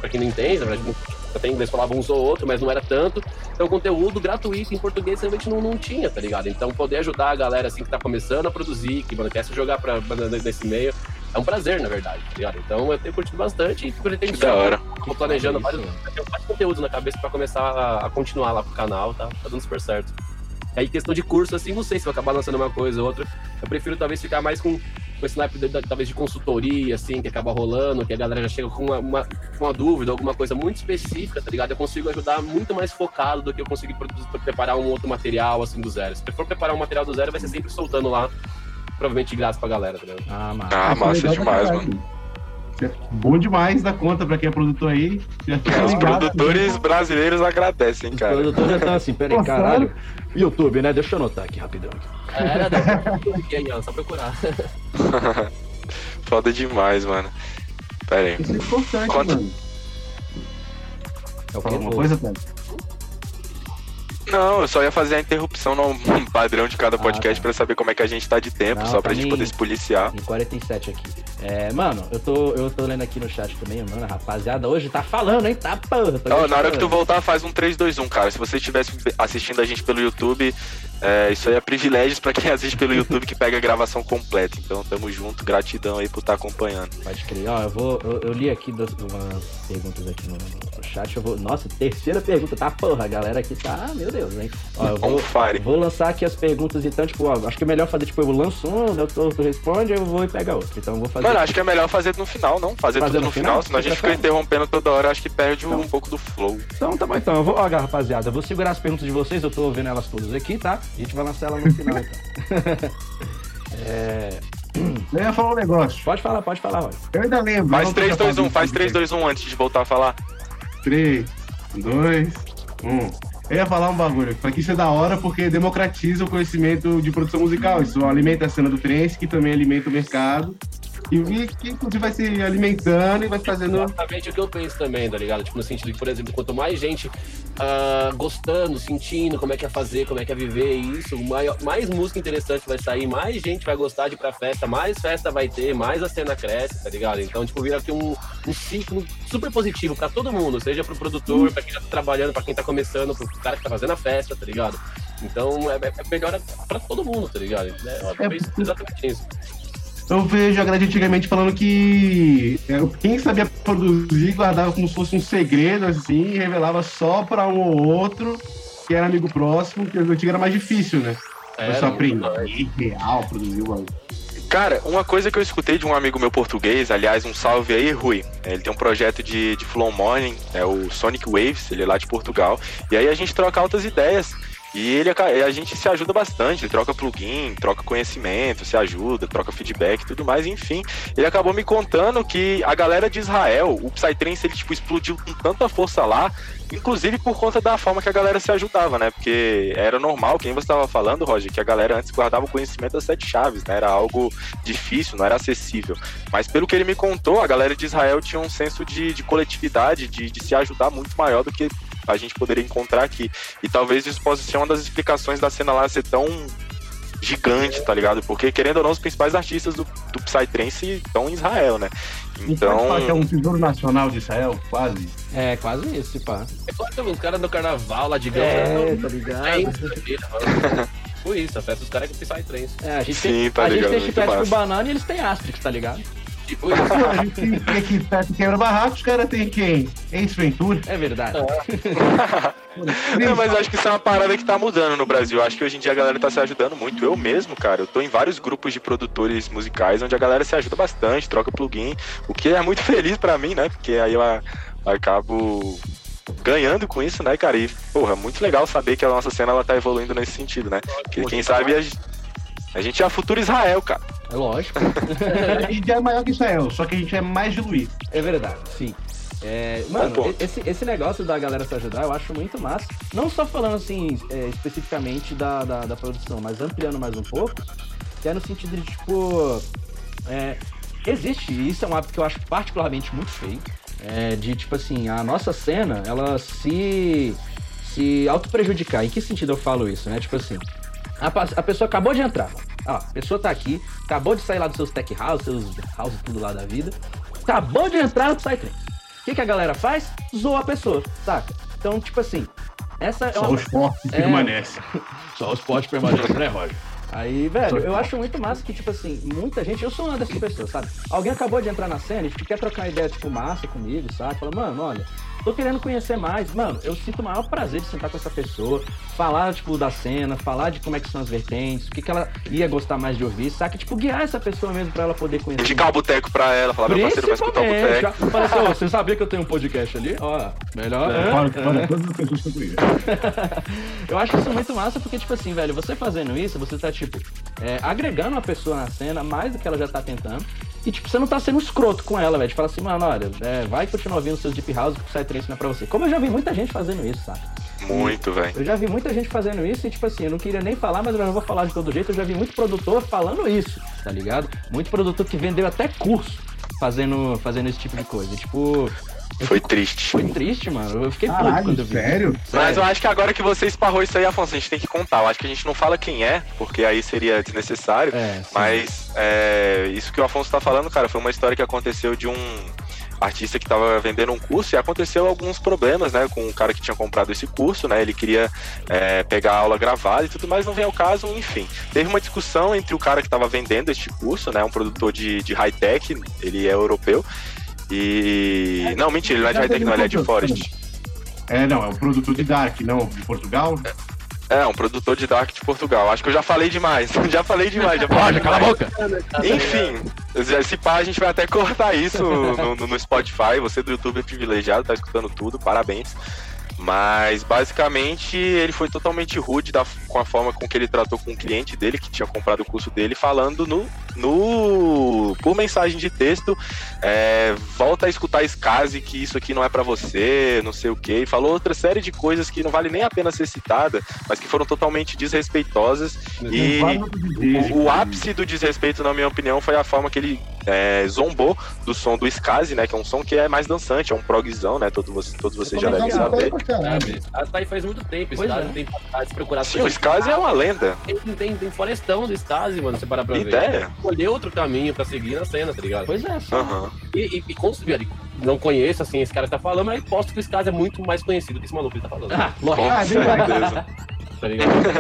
quem não entende, na verdade, até em inglês falava uns ou outro, mas não era tanto. Então, conteúdo gratuito em português realmente não, não tinha, tá ligado? Então, poder ajudar a galera assim que tá começando a produzir, que mano, quer se jogar pra, pra- nesse meio, é um prazer, na verdade, tá ligado? Então, eu tenho curtido bastante e pretendo da hora. Tô planejando vários, vários conteúdos na cabeça pra começar a, a continuar lá pro canal, tá? Tá dando super certo. Aí, questão de curso, assim, não sei se vai acabar lançando uma coisa ou outra. Eu prefiro talvez ficar mais com, com esse naipe, talvez, de consultoria, assim, que acaba rolando, que a galera já chega com uma, uma, com uma dúvida, alguma coisa muito específica, tá ligado? Eu consigo ajudar muito mais focado do que eu conseguir produzir- preparar um outro material, assim, do zero. Se eu for preparar um material do zero, vai ser sempre soltando lá, provavelmente de graça pra galera, tá ligado? Ah, mano. Ah, é massa pra demais, mano. É Bom demais da conta pra quem é produtor aí. Já fica Os ligado. produtores brasileiros agradecem, Os cara. produtores já estão assim, peraí, caralho. YouTube, né? Deixa eu anotar aqui rapidão. Era, dá pra aí, ó, só procurar. Foda demais, mano. Pera aí. Isso é importante, Conta. mano. É o Fala que alguma coisa, Tati? Não, eu só ia fazer a interrupção no padrão de cada Ah, podcast tá. pra saber como é que a gente tá de tempo, Não, só pra pra gente mim- poder se policiar. Em 47 aqui. É, mano, eu tô, eu tô lendo aqui no chat também, mano, rapaziada, hoje tá falando, hein? Tá porra. na hora que tu gostando. voltar, faz um 3, 2, 1, cara. Se você estivesse assistindo a gente pelo YouTube, é, isso aí é privilégios pra quem assiste pelo YouTube que pega a gravação completa. Então tamo junto, gratidão aí por estar acompanhando. Pode crer. Ó, eu vou. Eu, eu li aqui duas, umas perguntas aqui no, no chat. Eu vou. Nossa, terceira pergunta, tá? Porra, a galera aqui tá. Meu Deus, hein? Ó, eu vou. Vou lançar aqui as perguntas, então, tipo, ó, acho que é melhor fazer, tipo, eu lanço um, o doutor tu responde, eu vou e pega outro. Então eu vou fazer. Mano, acho que é melhor fazer no final, não? Fazer, Fazer tudo no final? final, senão a gente fica interrompendo toda hora, acho que perde Então. um pouco do flow. Então tá bom, então. Eu vou, ó, rapaziada, eu vou segurar as perguntas de vocês, eu tô vendo elas todas aqui, tá? A gente vai lançar ela no final, então. é... Eu ia falar um negócio. Pode falar, pode falar, olha. Eu ainda lembro. Faz não 3, tinha 2, 1, falado faz isso 3, 2, 1 antes de voltar a falar. 3, 2, 1. Eu ia falar um bagulho. Isso aqui isso é da hora porque democratiza o conhecimento de produção musical. Isso alimenta a cena do trance, que também alimenta o mercado. E e que inclusive vai se alimentando e vai fazendo. Exatamente o que eu penso também, tá ligado? Tipo, no sentido de, por exemplo, quanto mais gente ah, gostando, sentindo como é que é fazer, como é que é viver isso, maior- mais música interessante vai sair, mais gente vai gostar de ir pra festa, mais festa vai ter, mais a cena cresce, tá ligado? Então, tipo, vira aqui um, um ciclo super positivo pra todo mundo, seja pro produtor, pra quem tá trabalhando, pra quem tá começando, pro cara que tá fazendo a festa, tá ligado? Então, é, é melhor pra todo mundo, tá ligado? É, É, exatamente isso. Eu vejo a grade antigamente falando que é, quem sabia produzir guardava como se fosse um segredo, assim, e revelava só pra um ou outro que era amigo próximo, que antigo era mais difícil, né? É, Eu só mais. real, produzir o. Cara, uma coisa que eu escutei de um amigo meu português, aliás, um salve aí, Rui. Ele tem um projeto de, de Flow Morning, é o Sonic Waves, ele é lá de Portugal. E aí a gente troca altas ideias. E ele a gente se ajuda bastante, ele troca plugin, troca conhecimento, se ajuda, troca feedback e tudo mais, enfim. Ele acabou me contando que a galera de Israel, o Psytrance, ele tipo explodiu com tanta força lá, inclusive por conta da forma que a galera se ajudava, né? Porque era normal, quem você estava falando, Roger, que a galera antes guardava o conhecimento das sete chaves, né? Era algo difícil, não era acessível. Mas pelo que ele me contou, a galera de Israel tinha um senso de, de coletividade, de, de se ajudar muito maior do que a gente poderia encontrar aqui. E talvez isso possa ser uma das explicações da cena lá ser tão gigante, tá ligado? Porque, querendo ou não, os principais artistas do, do Psytrance estão em Israel, né? Então. que é um tesouro nacional de Israel, quase. É, quase isso, pá. É claro os caras do carnaval lá de Gama. É, tá ligado? É isso, Foi isso, a festa dos caras é com Psytrance. É, a gente Sim, tem, tá a ligado, gente tem chiclete com banana e eles têm Asterix, tá ligado? A gente tem aqui perto quebra barraco, os caras tem quem? Ace Ventura. É verdade. Não, mas acho que isso é uma parada que tá mudando no Brasil. Acho que hoje em dia a galera tá se ajudando muito. Eu mesmo, cara, eu tô em vários grupos de produtores musicais onde a galera se ajuda bastante, troca plugin, o que é muito feliz para mim, né? Porque aí eu acabo ganhando com isso, né, cara? E, porra, muito legal saber que a nossa cena ela tá evoluindo nesse sentido, né? Porque quem sabe a, a gente é a futura Israel, cara. É lógico. a gente é maior que Israel, só que a gente é mais diluído. É verdade, sim. É, mano, esse, esse negócio da galera se ajudar eu acho muito massa. Não só falando assim, é, especificamente da, da, da, produção, mas ampliando mais um pouco, que é no sentido de, tipo. É, existe, isso é um hábito que eu acho particularmente muito feio. É, de tipo assim, a nossa cena, ela se. se auto-prejudicar. Em que sentido eu falo isso, né? Tipo assim, a, a pessoa acabou de entrar. Ó, a pessoa tá aqui, acabou de sair lá dos seus tech house, seus house tudo lá da vida. Acabou de entrar no Psytrance. O que, que a galera faz? Zoa a pessoa, saca? Então, tipo assim, essa é Só uma... os fortes é... permanecem. Só os fortes permanecem, né, Roger? Aí, velho, eu acho muito massa que, tipo assim, muita gente, eu sou uma dessas pessoas, sabe? Alguém acabou de entrar na cena e tipo, quer trocar ideia, tipo, massa comigo, sabe? Fala, mano, olha, tô querendo conhecer mais. Mano, eu sinto o maior prazer de sentar com essa pessoa, falar, tipo, da cena, falar de como é que são as vertentes, o que, que ela ia gostar mais de ouvir, saca? Tipo, guiar essa pessoa mesmo pra ela poder conhecer. Indicar o boteco pra ela, falar, meu parceiro vai escutar o boteco. Fala assim, você sabia que eu tenho um podcast ali? Ó, melhor. É, fala, fala todas as pessoas que eu conheço. eu acho isso muito massa porque, tipo assim, velho, você fazendo isso, você tá, tipo, é, agregando uma pessoa na cena mais do que ela já tá tentando. E, tipo, você não tá sendo escroto com ela, velho. De falar assim, mano, olha, é, vai continuar ouvindo seus Deep House que o Psytrance não é pra você. Como eu já vi muita gente fazendo isso, sabe? Muito, velho. Eu já vi muita gente fazendo isso e, tipo assim, eu não queria nem falar, mas eu não vou falar de todo jeito. Eu já vi muito produtor falando isso, tá ligado? Muito produtor que vendeu até curso fazendo, fazendo esse tipo de coisa. Tipo, foi triste. Foi triste, mano. Eu fiquei Caralho, puto quando eu vi. Sério? Mas eu acho que agora que você esparrou isso aí, Afonso, a gente tem que contar. Eu acho que a gente não fala quem é, porque aí seria desnecessário. É, mas é, isso que o Afonso tá falando, cara, foi uma história que aconteceu de um artista que estava vendendo um curso e aconteceu alguns problemas, né, com o cara que tinha comprado esse curso, né, ele queria é, pegar a aula gravada e tudo mais, não vem ao caso, enfim. Teve uma discussão entre o cara que estava vendendo este curso, né, um produtor de, de high-tech, ele é europeu, e. Não, mentira, ele não é de high-tech, não, ele é de Forest. É, não, é um produtor de Dark, não, de Portugal. É, um produtor de Dark de Portugal. Acho que eu já falei demais. já falei demais. Já falei cala a boca. Enfim, se pá, a gente vai até cortar isso no, no, no Spotify. Você do YouTube é privilegiado, tá escutando tudo. Parabéns. Mas basicamente ele foi totalmente rude da, com a forma com que ele tratou com o cliente dele, que tinha comprado o curso dele, falando no, no por mensagem de texto, é, volta a escutar Skazi, que isso aqui não é para você, não sei o que, e falou outra série de coisas que não vale nem a pena ser citada, mas que foram totalmente desrespeitosas. Mas e o, o, ápice do desrespeito, na minha opinião, foi a forma que ele é, zombou do som do Skazi, né? Que é um som que é mais dançante, é um progzão, né? Todos, todos vocês já devem saber caralho. Essa aí faz muito tempo. Stasi é. tem se procurar. Sim, o Stasi é uma lenda. Tem, tem, tem florestão do Stasi, mano, você parar pra Ideia. ver. Escolher outro caminho pra seguir na cena, tá ligado? Pois é. Uhum. E, e, e não conheço, assim, esse cara que tá falando, mas posto que o Stasi é muito mais conhecido que esse maluco que tá falando. Ah, lógico. Com certeza. Tá ligado?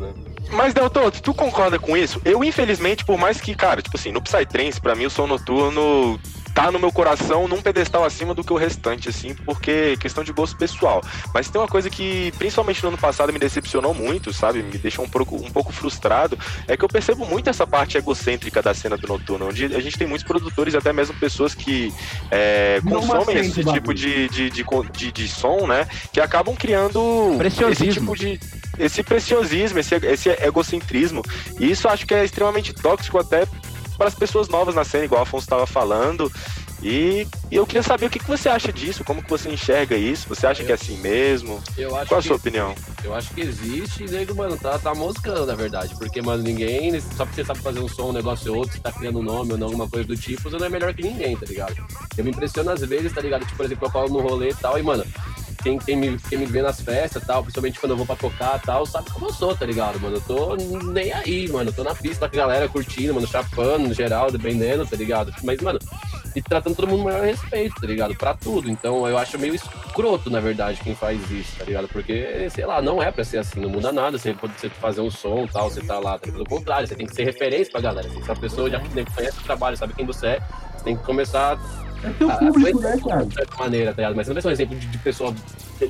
Né? Mas, Delton, tu concorda com isso? Eu, infelizmente, por mais que, cara, tipo assim, no Psytrance, pra mim, o som noturno tá no meu coração num pedestal acima do que o restante, assim, porque questão de gosto pessoal. Mas tem uma coisa que, principalmente no ano passado, me decepcionou muito, sabe? Me deixou um pouco, um pouco frustrado, é que eu percebo muito essa parte egocêntrica da cena do noturno, onde a gente tem muitos produtores, até mesmo pessoas que é, consomem esse tipo de, de, de, de, de som, né? Que acabam criando esse tipo de esse preciosismo, esse, esse egocentrismo. E isso acho que é extremamente tóxico até para as pessoas novas na cena, igual o Afonso estava falando. E, e, eu queria saber o que, que você acha disso, como que você enxerga isso? Você acha eu, que é assim mesmo? Qual a sua opinião? Eu acho que existe e nego, mano, tá, tá moscando, na verdade. Porque, mano, ninguém, só porque você sabe fazer um som, um negócio ou outro, você tá criando um nome ou não, alguma coisa do tipo, você não é melhor que ninguém, tá ligado? Eu me impressiono às vezes, tá ligado? Tipo, por exemplo, eu falo no rolê e tal, e, mano, quem, quem, me, quem me vê nas festas tal, principalmente quando eu vou pra tocar tal, sabe como eu sou, tá ligado, mano? Eu tô nem aí, mano. Eu tô na pista com a galera curtindo, mano, chapando geral, dependendo, tá ligado? Mas, mano, e tratando todo mundo com maior respeito, tá ligado? Pra tudo. Então eu acho meio escroto, na verdade, quem faz isso, tá ligado? Porque, sei lá, não é pra ser assim, não muda nada. Você pode você fazer um som tal, você tá lá, tá? pelo contrário, você tem que ser referência pra galera. Se a pessoa já conhece o trabalho, sabe quem você é, você tem que começar é teu público, né, cara? De certa maneira, tá ligado? Mas você não vai ser um exemplo de, de pessoa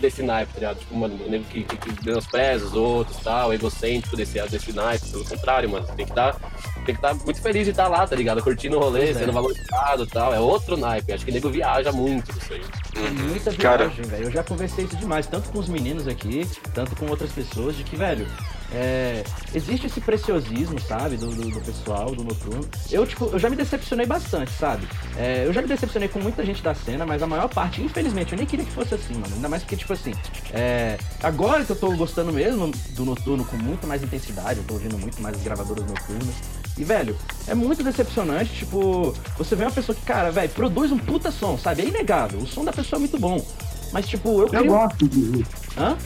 desse naipe, tá ligado? Tipo, mano, um nego que, que, que menospreza os outros tal, egocêntrico desse, desse naipe. Pelo contrário, mano, você tem que estar. Tá, tem que estar tá muito feliz de estar tá lá, tá ligado? Curtindo o rolê, sendo é. valorizado e tal. É outro naipe. Acho que o nego viaja muito isso aí. Uhum. Muita viagem, velho. Eu já conversei isso demais, tanto com os meninos aqui, tanto com outras pessoas, de que, velho, é, existe esse preciosismo, sabe, do, do, do, pessoal, do noturno. Eu, tipo, eu já me decepcionei bastante, sabe? É, eu já me decepcionei com muita gente da cena, mas a maior parte, infelizmente, eu nem queria que fosse assim, mano. Ainda mais porque, tipo assim, é, agora que eu tô gostando mesmo do noturno com muito mais intensidade, eu tô ouvindo muito mais as gravadoras noturnas. E, velho, é muito decepcionante, tipo, você vê uma pessoa que, cara, velho, produz um puta som, sabe? É inegável, o som da pessoa é muito bom. Mas, tipo, eu. Eu gosto de. Hã?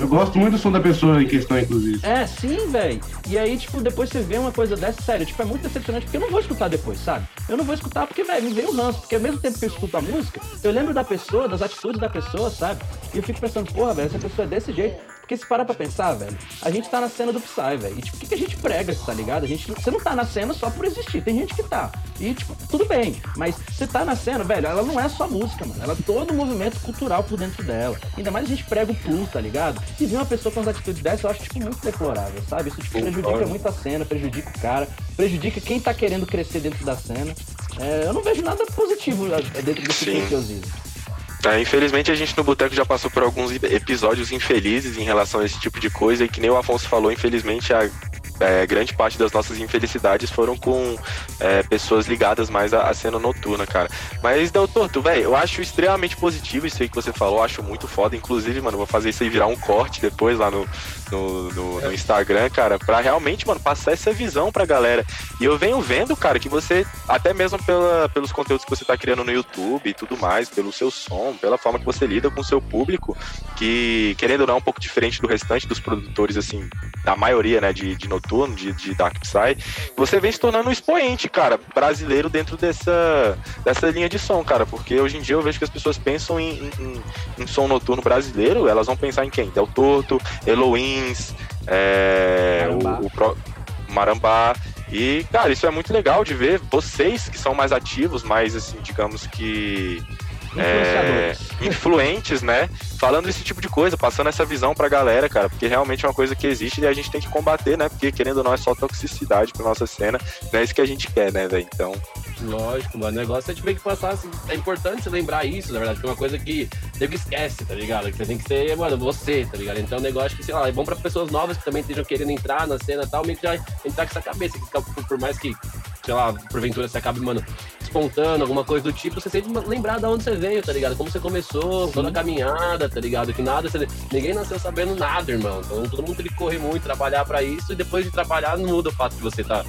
Eu gosto muito do som da pessoa em questão, inclusive. É, sim, velho. E aí, tipo, depois você vê uma coisa dessa, sério, tipo, é muito decepcionante, porque eu não vou escutar depois, sabe? Eu não vou escutar porque, velho, me veio o ranço. Porque ao mesmo tempo que eu escuto a música, eu lembro da pessoa, das atitudes da pessoa, sabe? E eu fico pensando, porra, velho, essa pessoa é desse jeito. Porque se parar pra pensar, velho, a gente tá na cena do Psy, velho. E tipo, o que, que a gente prega, tá ligado? A gente, você não tá na cena só por existir, tem gente que tá. E, tipo, tudo bem. Mas você tá na cena, velho, ela não é só música, mano. Ela é todo um movimento cultural por dentro dela. Ainda mais a gente prega o plus, tá ligado? E ver uma pessoa com as atitudes dessas, eu acho, tipo, muito deplorável, sabe? Isso, tipo, prejudica muito a cena, prejudica o cara, prejudica quem tá querendo crescer dentro da cena. É, eu não vejo nada positivo é, dentro desse preciosismo. É, infelizmente a gente no Boteco já passou por alguns episódios infelizes em relação a esse tipo de coisa e que nem o Afonso falou, infelizmente a é, grande parte das nossas infelicidades foram com é, pessoas ligadas mais à, à, cena noturna, cara. Mas, doutor, tu, velho, eu acho extremamente positivo isso aí que você falou, acho muito foda. Inclusive, mano, vou fazer isso aí virar um corte depois lá no, no, no, no Instagram, cara, pra realmente, mano, passar essa visão pra galera. E eu venho vendo, cara, que você, até mesmo pela, pelos conteúdos que você tá criando no YouTube e tudo mais, pelo seu som, pela forma que você lida com o seu público, que, querendo ou não, é um pouco diferente do restante dos produtores, assim, da maioria, né, de, de noturno, de, de Dark Psy, você vem se tornando um expoente, cara, brasileiro dentro dessa, dessa linha de som, cara, porque hoje em dia eu vejo que as pessoas pensam em, em, em som noturno brasileiro, elas vão pensar em quem? Del Torto, Eloins, é, o, o Pro, Marambá, e, cara, isso é muito legal de ver vocês que são mais ativos, mais, assim, digamos que é, influentes, né? Falando esse tipo de coisa, passando essa visão pra galera, cara, porque realmente é uma coisa que existe e a gente tem que combater, né? Porque querendo ou não é só toxicidade pra nossa cena, não é isso que a gente quer, né, velho? Então. Lógico, mano. O negócio é tipo que passar. Assim, é importante você lembrar isso, na verdade, que é uma coisa que nego esquece, tá ligado? Que você tem que ser, mano, você, tá ligado? Então é um negócio que, sei lá, é bom pra pessoas novas que também estejam querendo entrar na cena e tal, meio que já entrar com essa cabeça, que por mais que, sei lá, porventura você acabe, mano, espontâneo, alguma coisa do tipo, você sempre lembrar de onde você veio, tá ligado? Como você começou, Sim. toda a caminhada, tá ligado? Que nada, ninguém nasceu sabendo nada, irmão. Então todo mundo tem que correr muito, trabalhar para isso, e depois de trabalhar, não muda o fato de você tá.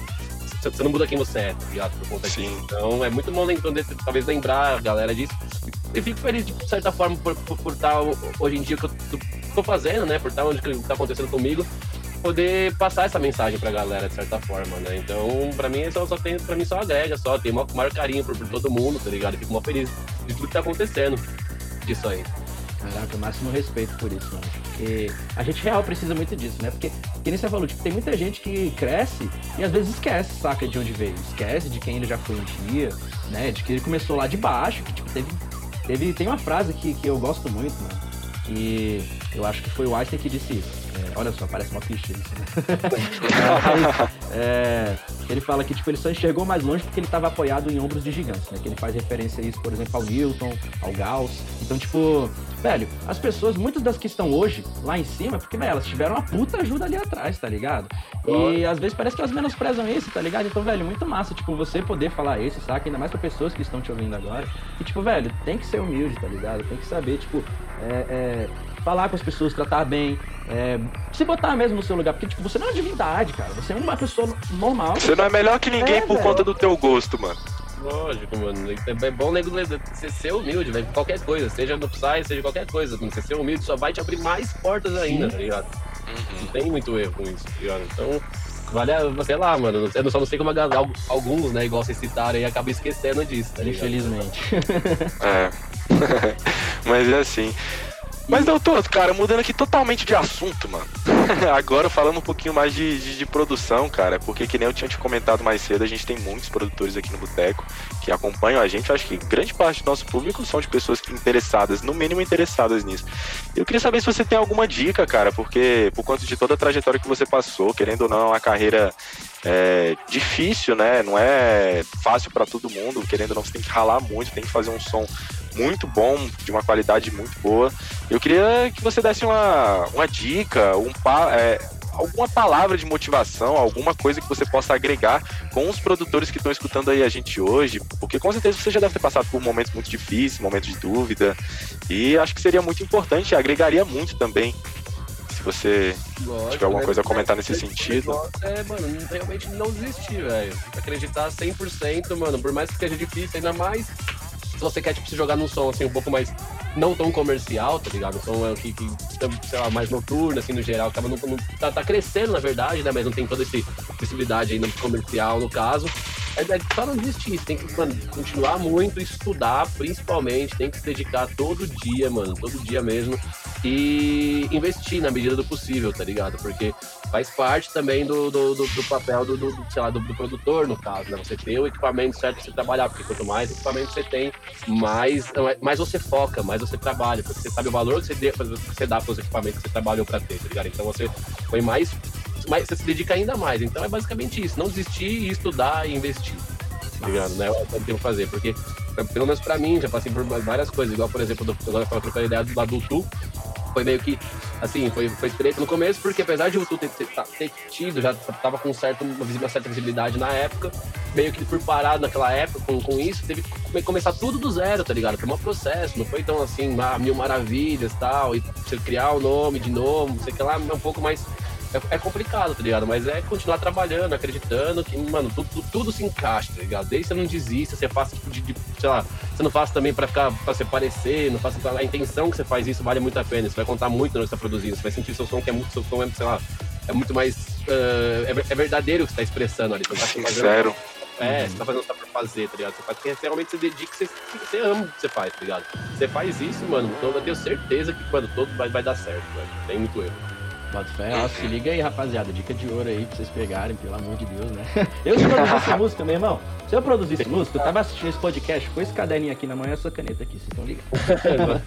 Você não muda quem você é, tá ligado? Por conta Sim. disso. Então é muito bom então, talvez lembrar a galera disso. E fico feliz, de certa forma, por, por, por estar hoje em dia que eu tô fazendo, né? Por estar onde que tá acontecendo comigo poder passar essa mensagem pra galera, de certa forma, né? Então, pra mim, só, só tem, pra mim só agrega, só. Tem o maior carinho por, por, todo mundo, tá ligado? Eu fico mó feliz de tudo que tá acontecendo disso aí. Caraca, máximo respeito por isso, mano. Porque a gente real precisa muito disso, né? Porque, que nem você falou, tipo, tem muita gente que cresce e às vezes esquece, saca, de onde veio. Esquece de quem ele já foi um dia, né? De que ele começou lá de baixo, que, tipo, teve. teve tem uma frase que, que eu gosto muito, mano. Que eu acho que foi o Einstein que disse isso. É, olha só, parece uma ficha isso, né? Mas, é, ele fala que tipo, ele só enxergou mais longe porque ele estava apoiado em ombros de gigantes, né? Que ele faz referência a isso, por exemplo, ao Newton, ao Gauss. Então, tipo, velho, as pessoas, muitas das que estão hoje lá em cima, porque, velho, elas tiveram uma puta ajuda ali atrás, tá ligado? E às vezes parece que elas menosprezam esse, tá ligado? Então, velho, muito massa, tipo, você poder falar esse, saca? Ainda mais pra pessoas que estão te ouvindo agora. E, tipo, velho, tem que ser humilde, tá ligado? Tem que saber, tipo, é, é, falar com as pessoas, tratar bem, é, se botar mesmo no seu lugar, porque tipo, você não é uma divindade, cara. Você é uma pessoa normal. Você não é melhor que ninguém É, por velho. conta do teu gosto, mano. Lógico, mano. É bom nego você ser humilde, velho. Qualquer coisa, seja no Psy, seja qualquer coisa. Você ser humilde só vai te abrir mais portas ainda, tá ligado? Não tem muito erro com isso, tá ligado? Então, vale, a- sei lá, mano. Eu só não sei como a alguns, né, igual vocês citaram aí, acabam esquecendo disso, tá ligado? Infelizmente. É. Mas é assim. Mas, doutor, cara, mudando aqui totalmente de assunto, mano. Agora falando um pouquinho mais de, de, de produção, cara. Porque, que nem eu tinha te comentado mais cedo, a gente tem muitos produtores aqui no Boteco que acompanham a gente. Eu acho que grande parte do nosso público são de pessoas interessadas, no mínimo interessadas nisso. Eu queria saber se você tem alguma dica, cara, porque por conta de toda a trajetória que você passou, querendo ou não, é uma carreira é, difícil, né? Não é fácil pra todo mundo. Querendo ou não, você tem que ralar muito, tem que fazer um som muito bom, de uma qualidade muito boa. Eu queria que você desse uma, uma dica, um pa, é, alguma palavra de motivação, alguma coisa que você possa agregar com os produtores que estão escutando aí a gente hoje, porque com certeza você já deve ter passado por momentos muito difíceis, momentos de dúvida, e acho que seria muito importante, agregaria muito também. Se você Lógico, tiver alguma né? coisa a comentar nesse sentido. É, mano, realmente não desistir, velho. Acreditar 100%, mano, por mais que seja difícil, ainda mais se você quer, tipo, se jogar num som, assim, um pouco mais, não tão comercial, tá ligado? Um som é, que, que, sei lá, mais noturno, assim, no geral, acaba não, não- tá, tá crescendo, na verdade, né, mas não tem toda essa possibilidade ainda comercial, no caso. É, é só não desistir, tem que, mano, continuar muito, estudar, principalmente, tem que se dedicar todo dia, mano, todo dia mesmo, e investir na medida do possível, tá ligado? Porque faz parte também do, do, do- do papel do, do- sei lá, do, do produtor, no caso, né? Você ter o equipamento certo pra você trabalhar, porque quanto mais equipamento você tem, mais, é- mais você foca, mais você trabalha, porque você sabe o valor que você, que você dá para os equipamentos que você trabalhou pra ter, tá ligado? Então você põe mais, mais, você se dedica ainda mais. Então é basicamente isso, não desistir e estudar e investir. Tá ligado? Né? É o que eu tenho que fazer, porque pelo menos pra mim, já passei por várias coisas, igual por exemplo, do- agora eu tava trocando ideia do do foi meio que, assim, foi, foi treta no começo, porque apesar de o Tu ter, ter, ter tido, já tava com certo, uma, certa visibilidade na época, meio que por parar naquela época com, com isso, teve que come- começar tudo do zero, tá ligado? Foi um processo, não foi tão assim, ah, mil maravilhas tal, e você criar o nome de novo, sei que lá, é um pouco mais. É, é complicado, tá ligado? Mas é continuar trabalhando, acreditando que, mano, tudo, tudo, se encaixa, tá ligado? Desde que você não desista, você faça, tipo, de, de- sei lá, você não faça também pra ficar, pra você parecer, não faça a intenção que você faz isso vale muito a pena. Você vai contar muito no que você tá produzindo, você vai sentir seu som que é muito, seu som é, sei lá, é muito mais. eh, é, é verdadeiro o que você tá expressando ali. Você tá Sincero. é, você tá fazendo só pra fazer, tá ligado? Você faz porque realmente você dedica, você, você ama o que você faz, tá ligado? Você faz isso, mano, então eu tenho certeza que quando todo vai, vai dar certo, velho. Tem muito erro. Bota fé, ó, se liga aí, rapaziada. Dica de ouro aí pra vocês pegarem, pelo amor de Deus, né? Eu se produzisse música, meu irmão. Se eu produzisse música, eu tava assistindo esse podcast com esse caderninho aqui na mão e essa caneta aqui, vocês estão ligados?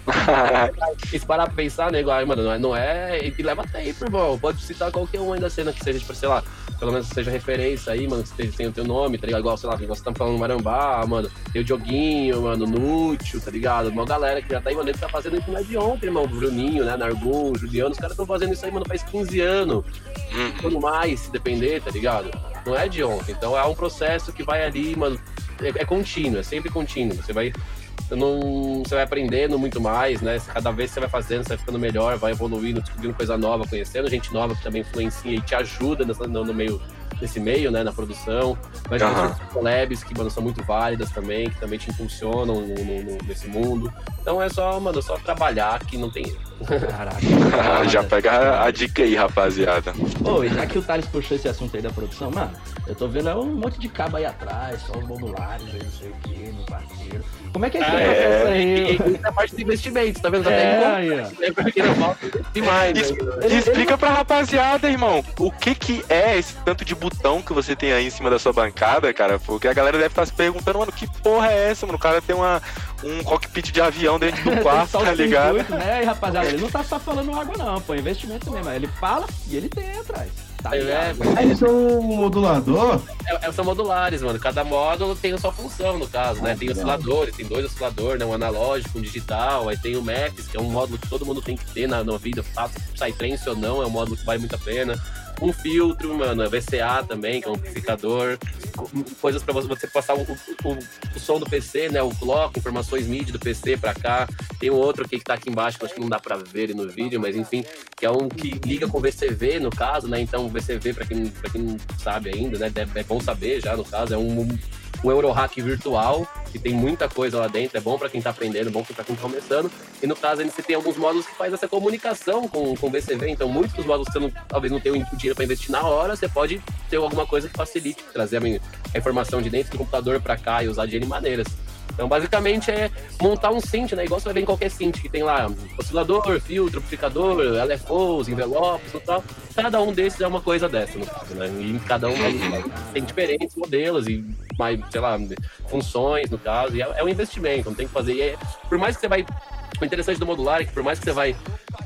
Parar pra pensar, nego, aí, mano, não é, não é. E leva tempo, irmão. Pode citar qualquer um aí da cena que seja, tipo, sei lá, pelo menos seja referência aí, mano, que tem, o teu nome, tá ligado? Igual, sei lá, você tá falando Marambá, mano, tem o Dioguinho, mano, Nútil, tá ligado? Uma galera que já tá aí, mano, ele tá fazendo isso mais de ontem, irmão. Bruninho, né, Nargun, Juliano, os caras estão fazendo isso aí, mano, faz 15 anos. Uhum. Quando mais, se depender, tá ligado? Não é de ontem. Então é um processo que vai ali, mano, é, é contínuo, é sempre contínuo. Você vai. Não, você vai aprendendo muito mais, né? Cada vez que você vai fazendo, você vai ficando melhor, vai evoluindo, descobrindo coisa nova, conhecendo gente nova que também influencia e te ajuda nessa- no, no meio, nesse meio, né? Na produção. Mas tem Aham. outras collabs que, mano, são muito válidas também, que também te impulsionam no- no- no- nesse mundo. Então é só, mano, só trabalhar que não tem erro. Caraca. Já pega a, dica aí, rapaziada. Ô, e já que o Thales puxou esse assunto aí da produção, mano, eu tô vendo é um monte de cabo aí atrás, só os modulares aí, não sei o que, meu parceiro. Como é que é esse Ah, processo é. aí? E a parte de investimentos, tá vendo? Tá É, aí. É porque não falta demais. Né? Ele- explica pra rapaziada, irmão, o que que é esse tanto de botão que você tem aí em cima da sua bancada, cara? Porque a galera deve estar se perguntando, mano, que porra é essa, mano? O cara tem uma, um cockpit de avião dentro do quarto, tá ligado? circuitos, né? E rapaziada, ele não tá só falando água, não, pô. é Investimento mesmo. Ele fala e ele tem atrás. Tá É, ligado? É, eles são um modulador. É, é- são modulares, mano. Cada módulo tem a sua função, no caso, né? Tem osciladores, tem dois osciladores, né? Um analógico, um digital. Aí tem o MAPS, que é um módulo que todo mundo tem que ter na, na vida, faça Psytrance ou não, é um módulo que vale muito a pena. Um filtro, mano, é VCA também, que é um amplificador. Co- Coisas pra você- passar o, o- o- som do PC, né? O clock, informações MIDI do PC pra cá. Tem um outro aqui que tá aqui embaixo, que acho que não dá pra ver no vídeo, mas enfim, que é um que liga com VCV, no caso, né? Então, o VCV, pra quem, quem não sabe ainda, né? É bom saber já, no caso, é um, um Eurohack virtual, que tem muita coisa lá dentro, é bom pra quem tá aprendendo, bom pra quem tá começando. E no caso, você tem alguns módulos que faz essa comunicação com, com o VCV, então muitos dos módulos que você não, talvez não tenha o dinheiro pra investir na hora, você pode ter alguma coisa que facilite, trazer a, a informação de dentro do computador pra cá e usar de N maneiras. Então, basicamente, é montar um synth, né? Igual você vai ver em qualquer synth, que tem lá oscilador, filtro, amplificador, LFOs, envelopes e tal. Cada um desses é uma coisa dessa, no caso, né? E cada um tem diferentes modelos e, mais, sei lá, funções, no caso. E é, é um investimento, não tem que fazer. E é- por mais que você vai... O interessante do modular é que por mais que você vai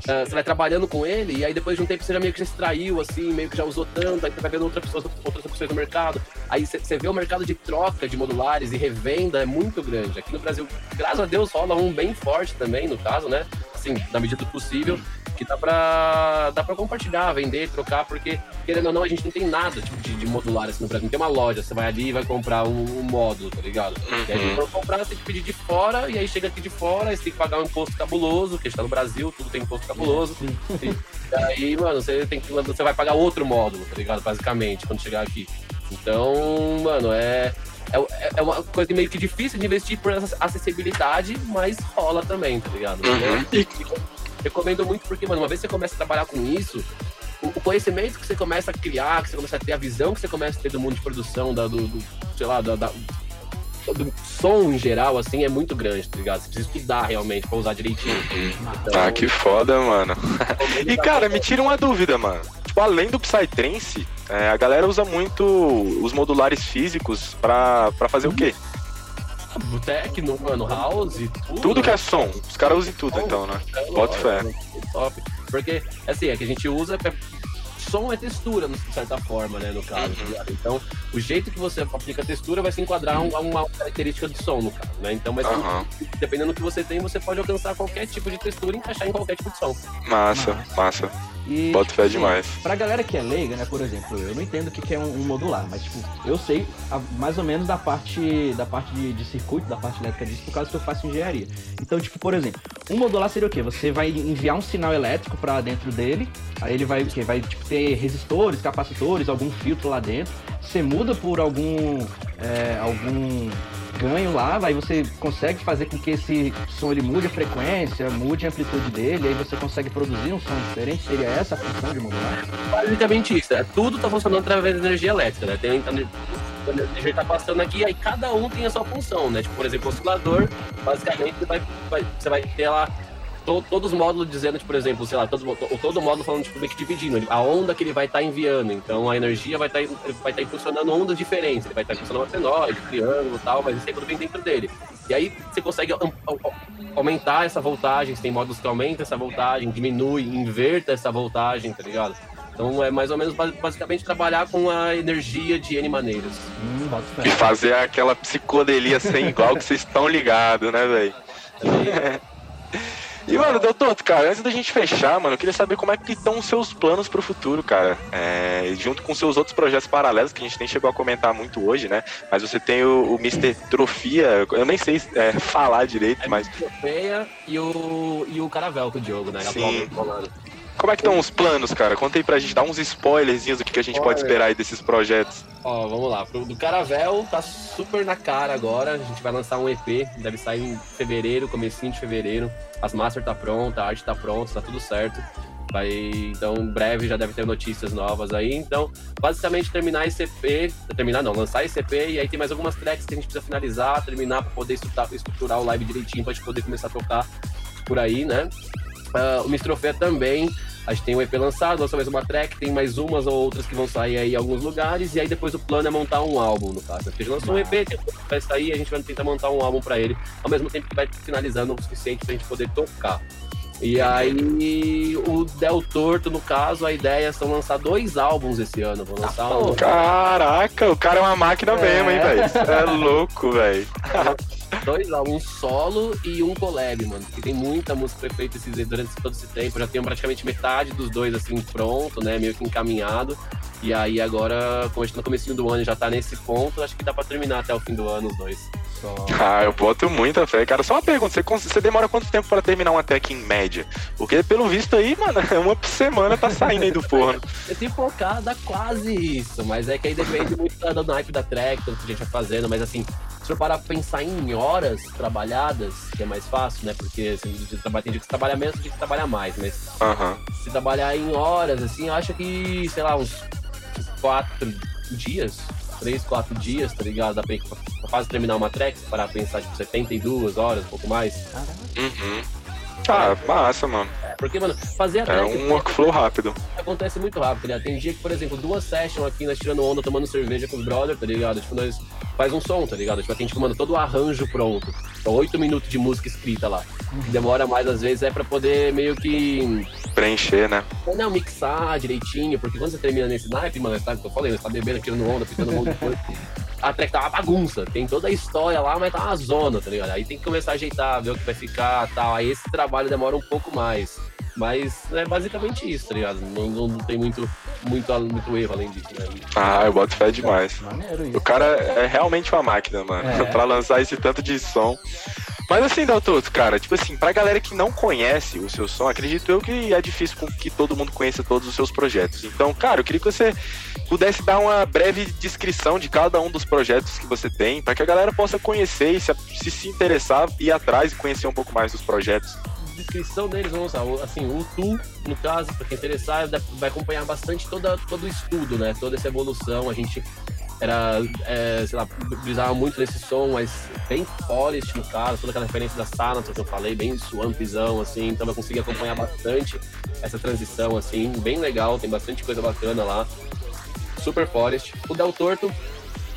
ah, você vai trabalhando com ele e aí depois de um tempo você já meio que já extraiu, assim, meio que já usou tanto, aí você vai vendo outras pessoas, outras opções no mercado. Aí você vê o mercado de troca de modulares e revenda é muito grande. Aqui no Brasil, graças a Deus, rola um bem forte também, no caso, né? Assim, na medida do possível, que dá pra, dá pra compartilhar, vender, trocar, porque, querendo ou não, a gente não tem nada tipo, de, de modular assim no Brasil. Não tem uma loja, você vai ali e vai comprar um, um módulo, tá ligado? E aí, pra comprar, você tem que pedir de fora, e aí chega aqui de fora, você tem que pagar um imposto cabuloso, porque a gente tá no Brasil, tudo tem imposto cabuloso. E aí, mano, você tem que. Você vai pagar outro módulo, tá ligado? Basicamente, quando chegar aqui. Então, mano, é. É, é uma coisa meio que difícil de investir por essa acessibilidade, mas rola também, tá ligado? Uhum. Recomendo muito porque, mano, uma vez que você começa a trabalhar com isso, o conhecimento que você começa a criar, que você começa a ter, a visão que você começa a ter do mundo de produção, da, do, do- sei lá, da, da- do som em geral, assim, é muito grande, tá ligado? Você precisa estudar realmente pra usar direitinho. Então, Ah, que foda, mano. E, cara, me tira uma dúvida, mano. Tipo, além do Psytrance, é, a galera usa muito os modulares físicos pra, pra fazer o quê? Techno, mano, house, tudo. Tudo que né? é som. Os caras usam tudo, então, né? É Bota fé. lógico, Top. Porque, assim, é que a gente usa. é- Som é textura, de certa forma, né? No caso. tá ligado? Então, o jeito que você aplica a textura vai se enquadrar a um- uma característica de som, no caso, né? Então, mas Aham. dependendo do que você tem, você pode alcançar qualquer tipo de textura e encaixar em qualquer tipo de som. Massa, massa. E, Bota fé assim, demais. Pra galera que é leiga, né, por exemplo, eu não entendo o que que é um, um modular, mas tipo, eu sei a- mais ou menos da parte da parte de, de circuito, da parte elétrica disso, por causa que eu faço engenharia. Então, tipo, por exemplo, um modular seria o quê? Você vai enviar um sinal elétrico pra dentro dele, aí ele vai o quê? Vai tipo, ter resistores, capacitores, algum filtro lá dentro. Você muda por algum é, algum ganho lá, aí você consegue fazer com que esse som ele mude a frequência, mude a amplitude dele, aí você consegue produzir um som diferente. Seria essa a função de modular? Basicamente isso. É, tudo tá funcionando através da energia elétrica, né? Tem, a energia tá passando aqui, aí cada um tem a sua função, né? Tipo, por exemplo, o oscilador, basicamente, você vai, vai- você vai ter lá to- todos os módulos dizendo, tipo, por exemplo, sei lá, todos, o- todo módulo falando, tipo, meio que dividindo a onda que ele vai estar enviando. Então a energia vai estar vai estar funcionando ondas diferentes. Ele vai estar funcionando senoide, triângulo e tal, mas isso aí tudo vem dentro dele. E aí você consegue aumentar essa voltagem, você tem módulos que aumentam essa voltagem, diminui, inverta essa voltagem, tá ligado? Então é mais ou menos ba- basicamente trabalhar com a energia de N maneiras. Hum. E fazer aquela psicodelia sem igual que vocês estão ligados, né, velho? E, mano, doutor, cara, antes da gente fechar, mano, eu queria saber como é que estão os seus planos pro futuro, cara. É, junto com seus outros projetos paralelos, que a gente nem chegou a comentar muito hoje, né? Mas você tem o, o Mr. Trofia, eu nem sei é, falar direito, mas. Feia e o, e o Caravel com o Diogo, né? Sim. Como é que estão os planos, cara? Conta aí pra gente, dá uns spoilerzinhos do que, que a gente pode Olha. esperar aí desses projetos. Ó, vamos lá. Do Caravel tá super na cara agora. A gente vai lançar um EP, deve sair em fevereiro, comecinho de fevereiro. As master tá pronta, a arte tá pronta, tá tudo certo. Vai, então, em breve já deve ter notícias novas aí. Então, basicamente terminar esse EP, terminar não, lançar esse EP e aí tem mais algumas tracks que a gente precisa finalizar, terminar pra poder estruturar, estruturar o live direitinho pra gente poder começar a tocar por aí, né? Ah, o Mistrofé também. A gente tem um EP lançado, lançou mais uma track, tem mais umas ou outras que vão sair aí em alguns lugares, e aí depois o plano é montar um álbum, no caso. Porque já lançou um EP, tem outro que vai sair, a gente vai tentar montar um álbum pra ele, ao mesmo tempo que vai finalizando o suficiente pra gente poder tocar. E aí, o Del Torto, no caso, a ideia são lançar dois álbuns esse ano. Vou lançar Ah, um. Caraca, o cara é uma máquina É. mesmo, hein, velho? Você é louco, velho. dois álbuns solo e um collab, mano. Porque tem muita música que foi feita esses- durante todo esse tempo. Eu já tenho praticamente metade dos dois, assim, pronto, né? Meio que encaminhado. E aí agora, como a gente tá no comecinho do ano e já tá nesse ponto, acho que dá pra terminar até o fim do ano os dois. Só. Ah, eu boto muita fé, cara. Só uma pergunta, você, você demora quanto tempo pra terminar uma track em média? Porque pelo visto aí, mano, uma por semana tá saindo aí do forno. Eu tenho focado dá quase isso, mas é que aí depende muito da- do naipe da track, tanto que a gente vai fazendo, mas assim, eu parar pra pensar em horas trabalhadas, que é mais fácil, né? Porque assim, tem dia que você trabalha menos, tem dia que você trabalha mais, mas Aham. se trabalhar em horas, assim, eu acho que, sei lá, uns quatro dias, três, quatro dias, tá ligado? Dá pra, pra quase terminar uma track, parar pra pensar, tipo, 72 horas, um pouco mais. Uhum. Ah, massa, mano. Porque, mano, fazer a É um workflow rápido. acontece muito rápido, tá ligado? Tem dia que, por exemplo, duas sessions aqui, nós tirando onda, tomando cerveja com os brothers, tá ligado? Tipo, nós faz um som, tá ligado? Tipo, tem, tipo, mano, todo o arranjo pronto. Então, oito minutos de música escrita lá. O que demora mais, às vezes, é pra poder meio que Preencher, né? Não, mixar direitinho, porque quando você termina nesse naipe, mano, sabe o que eu falei? Você tá bebendo, tirando onda, ficando um monte de coisa. A track tá uma bagunça, tem toda a história lá, mas tá uma zona, tá ligado? Aí tem que começar a ajeitar, ver o que vai ficar tal. Aí esse trabalho demora um pouco mais. Mas é basicamente isso, tá ligado? Não, não, não tem muito, muito, muito erro além disso, né? Ah, eu boto fé demais. Maneiro O isso. cara é realmente uma máquina, mano, É. pra lançar esse tanto de som. Mas assim, Daltoto, cara, tipo assim, pra galera que não conhece o seu som, acredito eu que é difícil que todo mundo conheça todos os seus projetos. Então, cara, eu queria que você pudesse dar uma breve descrição de cada um dos projetos que você tem, pra que a galera possa conhecer e se se, interessar, ir atrás e conhecer um pouco mais dos projetos. descrição deles, vamos lá, assim, o Tu, no caso, pra quem interessar, vai acompanhar bastante toda, todo o estudo, né? Toda essa evolução. A gente era, é, sei lá, brisava muito nesse som, mas bem forest no caso, toda aquela referência da Sanator que eu falei, bem swampzão, assim, então eu consegui acompanhar bastante essa transição, assim, bem legal, tem bastante coisa bacana lá. Super Forest. O Del Torto,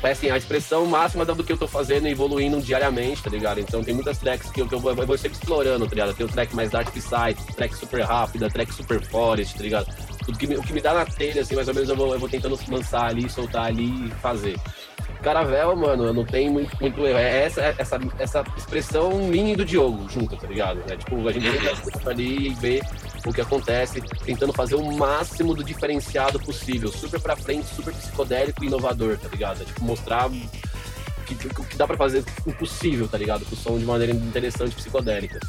é assim, a expressão máxima do que eu tô fazendo e evoluindo diariamente, tá ligado? Então tem muitas tracks que eu, que eu, vou, eu vou sempre explorando, tá ligado? Tem o track mais Dark Psyche, track super rápida, track super forest, tá ligado? Tudo que me, o que me dá na telha, assim, mais ou menos eu vou, eu vou tentando lançar ali, soltar ali e fazer. Caravel, mano, eu não tenho muito, muito erro. É essa, essa, essa expressão minha e do Diogo junto, tá ligado? É, tipo, a gente fica ali e vê o que acontece, tentando fazer o máximo do diferenciado possível. Super pra frente, super psicodélico e inovador, tá ligado? É, tipo, mostrar que, que, que dá pra fazer o possível, tá ligado? Com o som de maneira interessante psicodélica.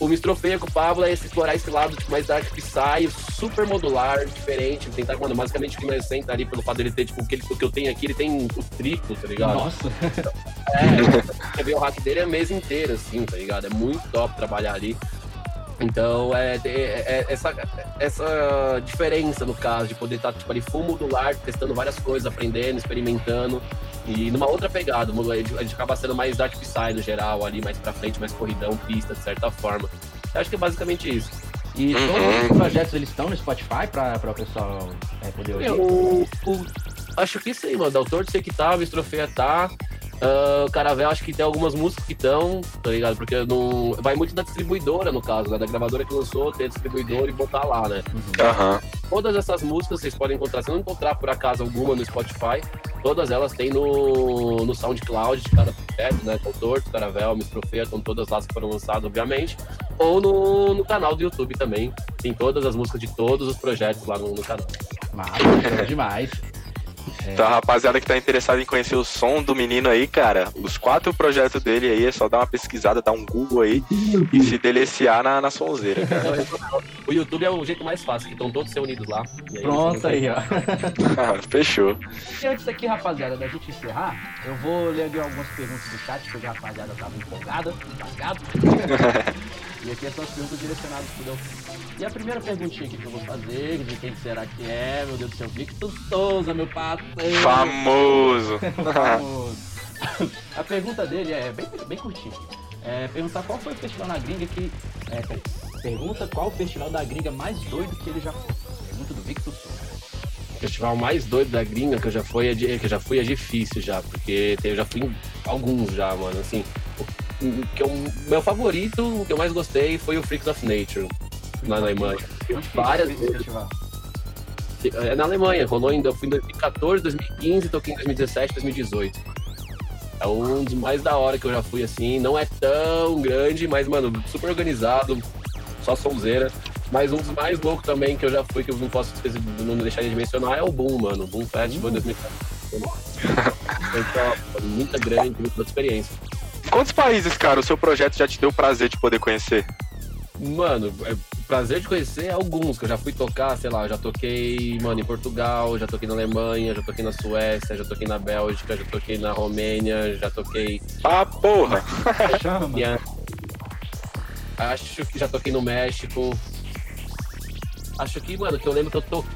O Mistrofeia com o Pablo é explorar esse lado tipo, mais dark psy, super modular, diferente. Tentar, mano, basicamente o ali pelo fato dele ter, tipo, o que, ele- o que eu tenho aqui, ele tem o triplo, tá ligado? Nossa. É, quer ver o hack dele é a mesa inteira, assim, tá ligado? É muito top trabalhar ali. Então, é, é- é- essa, essa diferença, no caso, de poder estar tipo, ali full modular, testando várias coisas, aprendendo, experimentando. E numa outra pegada, a gente, acaba sendo mais Dark Psy no geral, ali mais pra frente, mais corridão, pista, de certa forma. Eu acho que é basicamente isso. E Uhum. todos os projetos eles estão no Spotify pra, pra o pessoal é, poder ouvir? Eu, acho que sim, mano. Doutor sei que tá, o Estrofeia tá. O Caravel, acho que tem algumas músicas que estão, tá ligado? Porque não. Vai muito da distribuidora, no caso, né? Da gravadora que lançou, ter distribuidor e botar lá, né? Aham. Todas essas músicas vocês podem encontrar. Se não encontrar por acaso alguma no Spotify, todas elas tem no, no SoundCloud de cada projeto, né? Doutor, Caravel, Mistrofeia, estão todas lá que foram lançadas, obviamente. Ou no, no canal do YouTube também. Tem todas as músicas de todos os projetos lá no, no canal. Massa, show demais. Então, a rapaziada que tá interessada em conhecer o som do menino aí, cara, os quatro projetos dele aí, é só dar uma pesquisada, dar um Google aí e se deliciar na, na sonzeira, cara. O YouTube é o jeito mais fácil, que estão todos reunidos lá. E aí, Pronto aí, ó. Fechou. E antes aqui, rapaziada, da gente encerrar, eu vou ler aqui algumas perguntas do chat, porque a rapaziada tava empolgada, empolgado. e aqui são as perguntas direcionadas pro. E a primeira perguntinha aqui que eu vou fazer, de quem será que é, meu Deus do céu, Victor Souza, meu parceiro. Famoso. Famoso. A pergunta dele é bem, bem curtinha. É perguntar qual foi o festival na gringa que. É, peraí. pergunta qual o festival da gringa mais doido que ele já foi. Pergunta do Victor Souza. O festival mais doido da gringa que eu já fui é, que eu já fui é difícil já, porque eu já fui em alguns já, mano. Assim, o, o que eu, meu favorito, o que eu mais gostei foi o Freaks of Nature, na Alemanha. É Várias vezes. festival? É na Alemanha, rolou em, eu fui em 2014, 2015, toquei em 2017, 2018. É um dos mais da hora que eu já fui assim. Não é tão grande, mas, mano, super organizado, só sonzeira. Mas um dos mais loucos também que eu já fui, que eu não posso esquecer- não deixaria de mencionar, é o Boom, mano. O Boom Festival 2014. Então, muita grande, muita experiência. Quantos países, cara, o seu projeto já te deu o prazer de poder conhecer? Mano, é prazer de conhecer alguns, que eu já fui tocar, sei lá, eu já toquei, mano, em Portugal, já toquei na Alemanha, já toquei na Suécia, já toquei na Bélgica, já toquei na Romênia, já toquei Ah, porra! Chama. Acho que já toquei no México. Acho que, mano, que eu lembro que eu toquei,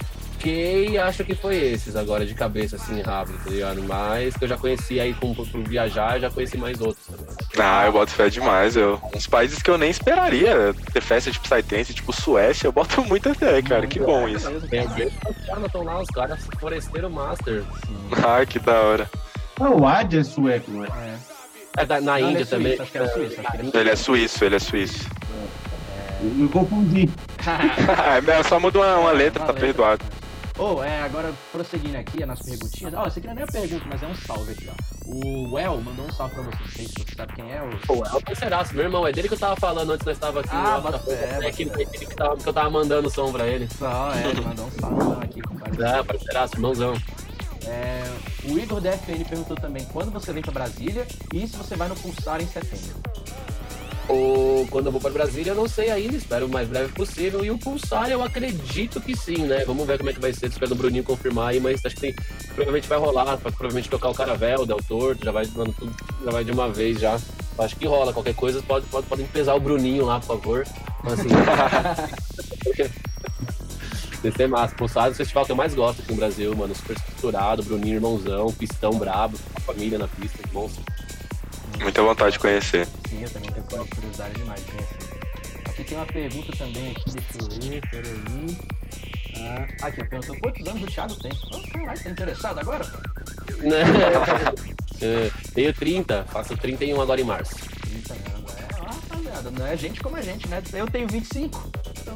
acho que foi esses agora, de cabeça, assim, rápido, tá ligado? Mas que eu já conheci aí com, por viajar, já conheci mais outros também. Ah, eu boto fé demais, eu. Uns países que eu nem esperaria ter festa de Psytrance, tipo Suécia, eu boto muita fé, cara. Que bom isso. Tem os caras estão lá, os caras foresteiro master. Ah, que da hora. Ah, o Ad é sueco, não é? É. É, da- na Não, ele Índia é também. suíço, acho que era suíço, acho que era Ele é suíço, ele é suíço. Eu me confundi. é, só muda uma, uma letra, Uma tá letra. perdoado. Ô, é, agora prosseguindo aqui nas perguntinhas. Ó, esse aqui não é nem uma pergunta, mas é um salve aqui, ó. O Well mandou um salve pra você. Não sei se você sabe quem é. O... Pô, é o parceiraço, meu irmão, é dele que eu tava falando antes nós tava aqui. Ah, bota fé, é bota que, é que, tava- que eu tava mandando som pra ele. Só, é, ele mandou um salve aqui, compadre. É, parceiraço, irmãozão. É, o Igor DFN perguntou também quando você vem pra Brasília e se você vai no Pulsar em setembro. Ou quando eu vou pra Brasília, eu não sei ainda, espero o mais breve possível. E o Pulsar, eu acredito que sim, né? Vamos ver como é que vai ser, espero o Bruninho confirmar aí, mas acho que tem, provavelmente vai rolar, provavelmente tocar o Caravel, o Del Torto, já vai, mano, tudo, já vai de uma vez já. Acho que rola, qualquer coisa, pode, pode, podem pesar o Bruninho lá, por favor. Mas, assim, Vai ser massa. Pulsar é o festival que eu mais gosto aqui no Brasil, mano. Super estruturado, Bruninho, irmãozão, pistão brabo, a família na pista, monstro. Muita vontade de conhecer. Sim, eu também tenho curiosidade demais de conhecer. Aqui tem uma pergunta também aqui, deixa eu ver, peraí. Ah, aqui, perguntou quantos anos o Thiago tem? Oh, caralho, tá interessado agora? pô? Né? É, Tenho 30, faço 31 agora em março. Eita, merda, é, ó, rapaziada, não é gente como a gente, né? Eu tenho 25, então,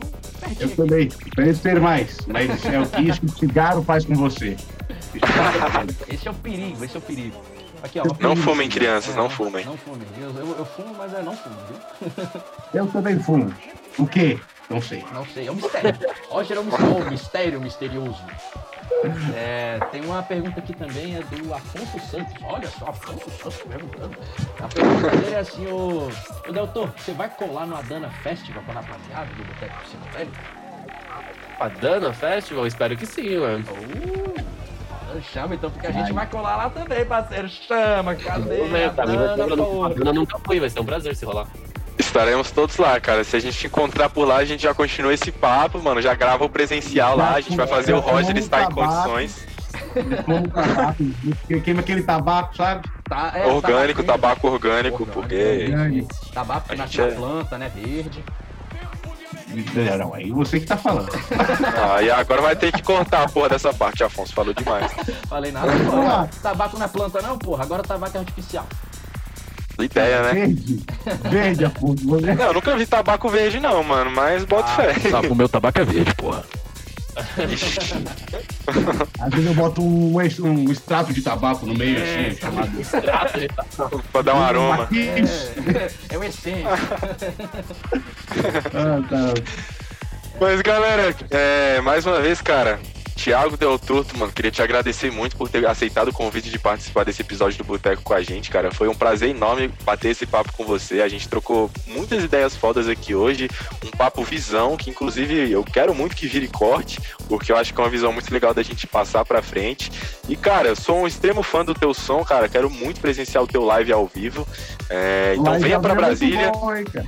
Eu também. Parece ter mais. Mas é o que isso que o cigarro faz com você. Esse é o perigo, esse é o perigo. Aqui, ó, Não pergunta- fumem, crianças, não fumem. Não fumem. Eu, eu, eu fumo, mas eu não fumo, viu? Eu também fumo. O quê? Não sei. Não sei, é um mistério. Hoje era um mistério, mistério misterioso. É, tem uma pergunta aqui também, é do Afonso Santos. Olha só, Afonso Santos perguntando. A pergunta dele é assim, ô, ô Deltor, você vai colar no Adana Festival com a rapaziada do Boteco Psicotélico? A Dana Festival? Espero que sim, mano. Uh, chama então, porque a gente vai colar lá também, parceiro. Chama, cadê? Vamos ver, tá? Mas vai ser Adana, um prazer. porra? A Dana nunca fui, vai ser um prazer se rolar. Estaremos todos lá, cara. Se a gente te encontrar por lá, a gente já continua esse papo, mano. Já grava o presencial lá, a gente vai fazer o Roger estar em condições. Como tabaco. Queima aquele tabaco, sabe? Tá, é, Orgânico, tabaco, tabaco orgânico, porque. Grande. Tabaco que A nasce gente na é- planta, né? Verde. Não, aí você que tá falando. Ah, e agora vai ter que cortar a porra dessa parte, Afonso. Falou demais. Falei nada, porra. Tabaco não é planta, não, porra. Agora tabaco é artificial. Ideia, né? Verde. Verde, Afonso. Não, eu nunca vi tabaco verde, não, mano. Mas boto fé. o meu tabaco é verde, porra. Às vezes eu boto um, um extrato de tabaco no meio, assim, chamado... pra dar um aroma. É, é o essência. Ah, tá. Mas galera, é, mais uma vez, cara, Thiago Del Turto, mano, queria te agradecer muito por ter aceitado o convite de participar desse episódio do Boteco com a gente, cara. Foi um prazer enorme bater esse papo com você. A gente trocou muitas ideias fodas aqui hoje, um papo visão, que inclusive eu quero muito que vire corte, porque eu acho que é uma visão muito legal da gente passar pra frente. E, cara, eu sou um extremo fã do teu som, cara. Quero muito presenciar o teu live ao vivo. É, então Live venha pra é Brasília. bom, hein?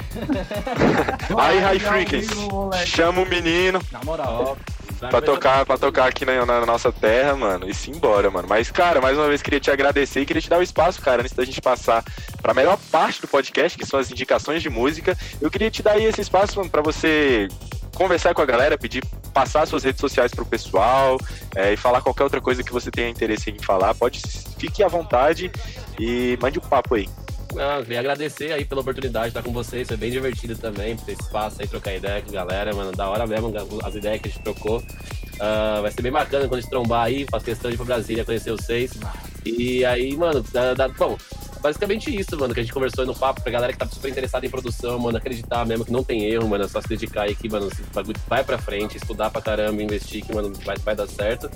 Aí, High Frequency. moleque. Chama o menino Na moral. Pra tocar, pra tocar aqui na, na nossa terra, mano, e simbora, mano. Mas, cara, mais uma vez queria te agradecer e queria te dar o espaço, cara, antes da gente passar pra melhor parte do podcast, que são as indicações de música. Eu queria te dar aí esse espaço, mano, pra você conversar com a galera, pedir, passar suas redes sociais pro pessoal é, e falar qualquer outra coisa que você tenha interesse em falar. Pode, fique à vontade e mande um papo aí. Queria agradecer aí pela oportunidade de estar com vocês, foi bem divertido também, ter espaço aí, trocar ideia com a galera, mano, da hora mesmo, as ideias que a gente trocou. Ah, vai ser bem bacana quando a gente trombar aí, faço questão de ir pra Brasília conhecer vocês. E aí, mano, dá, dá- bom, basicamente isso, mano, que a gente conversou no papo pra galera que tá super interessada em produção, mano, acreditar mesmo que não tem erro, mano, é só se dedicar aí que, mano, vai pra frente, estudar pra caramba, investir que, mano, vai, vai dar certo.